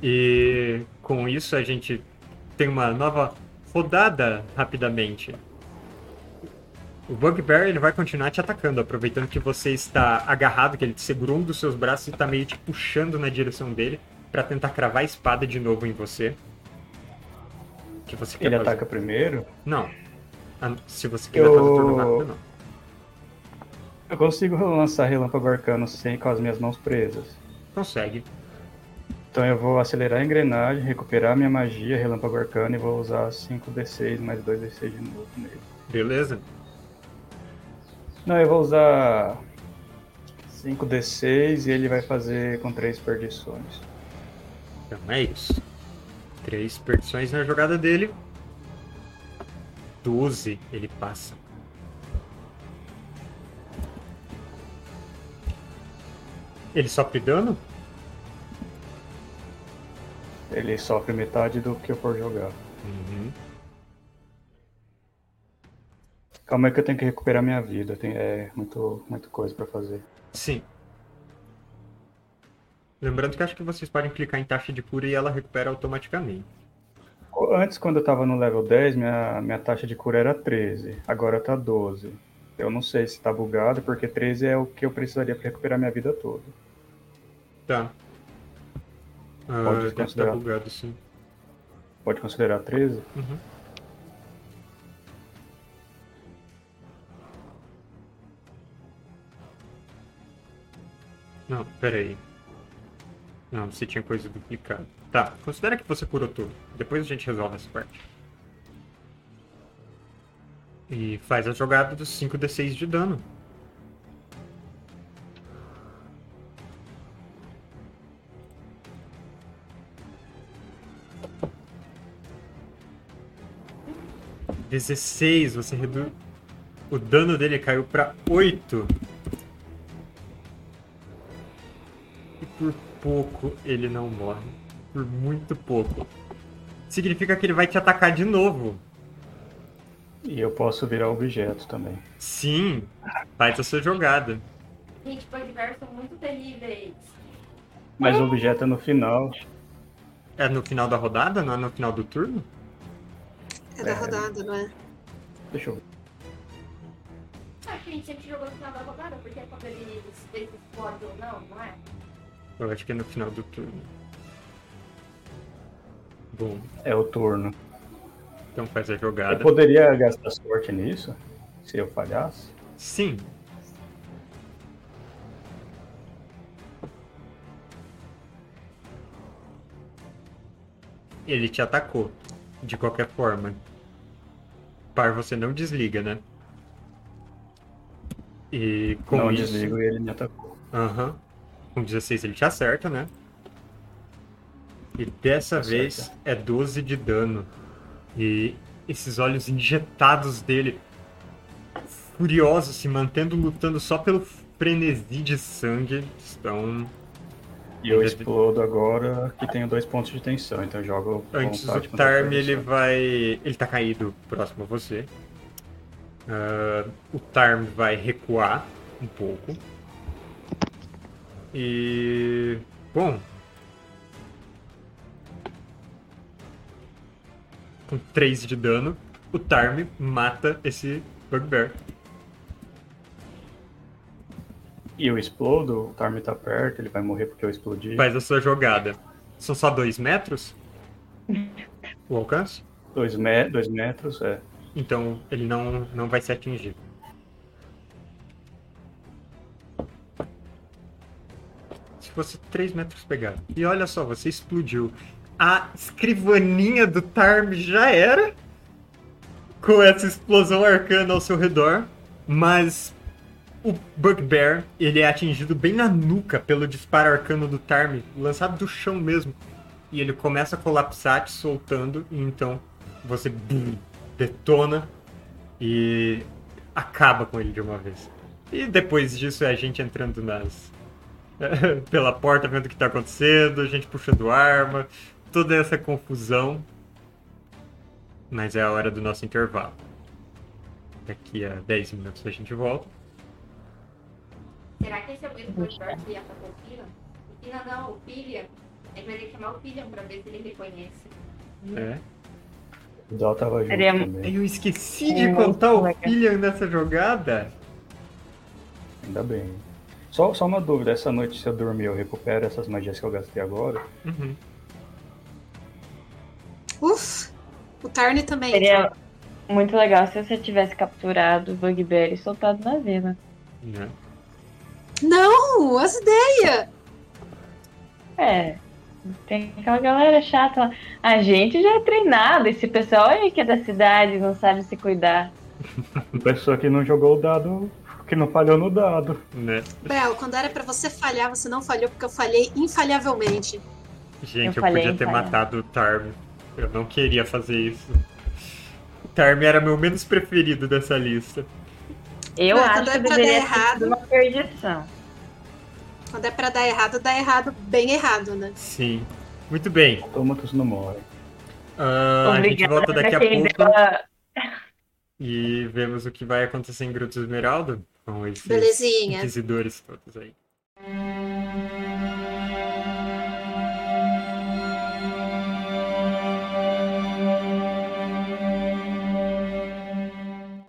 E com isso a gente tem uma nova rodada rapidamente. O Bugbear ele vai continuar te atacando, aproveitando que você está agarrado, que ele te segurou um dos seus braços e está meio te puxando na direção dele para tentar cravar a espada de novo em você. Que você quer Ele fazer? ataca primeiro. Não. Ah, Se você quiser Eu- fazer turno rápido, não. Eu consigo lançar relâmpago arcano sem com as minhas mãos presas. Consegue. Então eu vou acelerar a engrenagem, recuperar minha magia, relâmpago arcano e vou usar 5d6 mais 2d6 de novo nele. Beleza? Não, eu vou usar 5d6 e ele vai fazer com 3 perdições. Então é isso. Três perdições na jogada dele. 12 ele passa. Ele sofre dano? Ele sofre metade do que eu for jogar. Uhum. Calma aí que eu tenho que recuperar minha vida. Tem é muito, muita coisa pra fazer. Sim. Lembrando que acho que vocês podem clicar em taxa de cura e ela recupera automaticamente. Antes, quando eu tava no level 10, minha, minha taxa de cura era 13. Agora tá 12. Eu não sei se tá bugado, porque 13 é o que eu precisaria pra recuperar minha vida toda. Tá. Ah, Pode estar considerar. bugado, sim. Pode considerar 13? Uhum. Não, peraí. Não, você tinha coisa duplicada. Tá, considera que você curou tudo. Depois a gente resolve essa parte. E faz a jogada dos 5d6 de dano. Dezesseis, você reduz. O dano dele caiu pra 8. Por pouco ele não morre. Por muito pouco. Significa que ele vai te atacar de novo. E eu posso virar objeto também. Sim, faz a sua jogada. Gente, bugbears são muito terríveis. Mas o objeto é no final. É no final da rodada, não é no final do turno? É da É. rodada, não é? Deixa eu ver. Que a gente sempre jogou no final da rodada, porque é quando ele vê se explode ou não, não é? Eu acho que é no final do turno. Bom, É o turno. então faz a Eu jogada. poderia gastar sorte nisso? Se eu falhasse? Sim. Ele te atacou. De qualquer forma. Par você não desliga, né? E com não isso. desligo e ele me atacou. Aham. Com 16 ele te acerta, né? E dessa Acerta. vez é 12 de dano. E esses olhos injetados dele, furiosos, se mantendo lutando só pelo frenesi de sangue, estão. E eu explodo agora que tenho dois pontos de tensão, então jogo Antes vontade o contra a Tarm ele vai. Ele tá caído próximo a você. Ah, o Tarm vai recuar um pouco. E. Bom. Com 3 de dano, o Tarm mata esse Bugbear. E eu explodo, o Tarm tá perto, ele vai morrer porque eu explodi. Faz a sua jogada. São só 2 metros? O alcance? Dois, me dois metros, é. Então ele não, não vai ser atingido. Fosse 3 metros pegado. E olha só, você explodiu. A escrivaninha do Tarm já era. Com essa explosão arcana ao seu redor. Mas o Bugbear, ele é atingido bem na nuca pelo disparo arcano do Tarm, lançado do chão mesmo. E ele começa a colapsar, te soltando, e então você bum, detona e acaba com ele de uma vez. E depois disso é a gente entrando nas. pela porta, vendo o que tá acontecendo, a gente puxando arma, toda essa confusão. Mas é a hora do nosso intervalo. Daqui a 10 minutos a gente volta. Será que esse é o mesmo professor que ia fazer o Pilion? O Pilion não, o Pilion. A gente vai ter que chamar o Pilion pra ver se ele reconhece. É. O Dal tava junto Seria- também. Eu esqueci de contar o. Pillian nessa jogada. Ainda bem. Só, só uma dúvida, essa noite se eu dormir eu recupero essas magias que eu gastei agora? Uhum. Uf, o Tarn também. Seria muito legal se você tivesse capturado o Bugbear e soltado na vila. Né? Não, as ideias. É. Tem aquela galera chata lá. A gente já é treinado. Esse pessoal aí que é da cidade não sabe se cuidar. Pessoa que não jogou o dado, que não falhou no dado. Né? Bel, quando era pra você falhar, você não falhou porque eu falhei infalhavelmente. Gente, Eu eu, podia ter matado o Tarm. Eu não queria fazer isso. O Tarm era meu menos preferido dessa lista. Eu Não, acho quando que é dar deveria ter errado- uma perdição. Quando é pra dar errado, dá errado, bem errado, né? Sim. Muito bem. Tomatos não morre. Ah, a gente volta daqui a pouco e vemos o que vai acontecer em Gruta Esmeralda são esses Belezinha. inquisidores todos aí.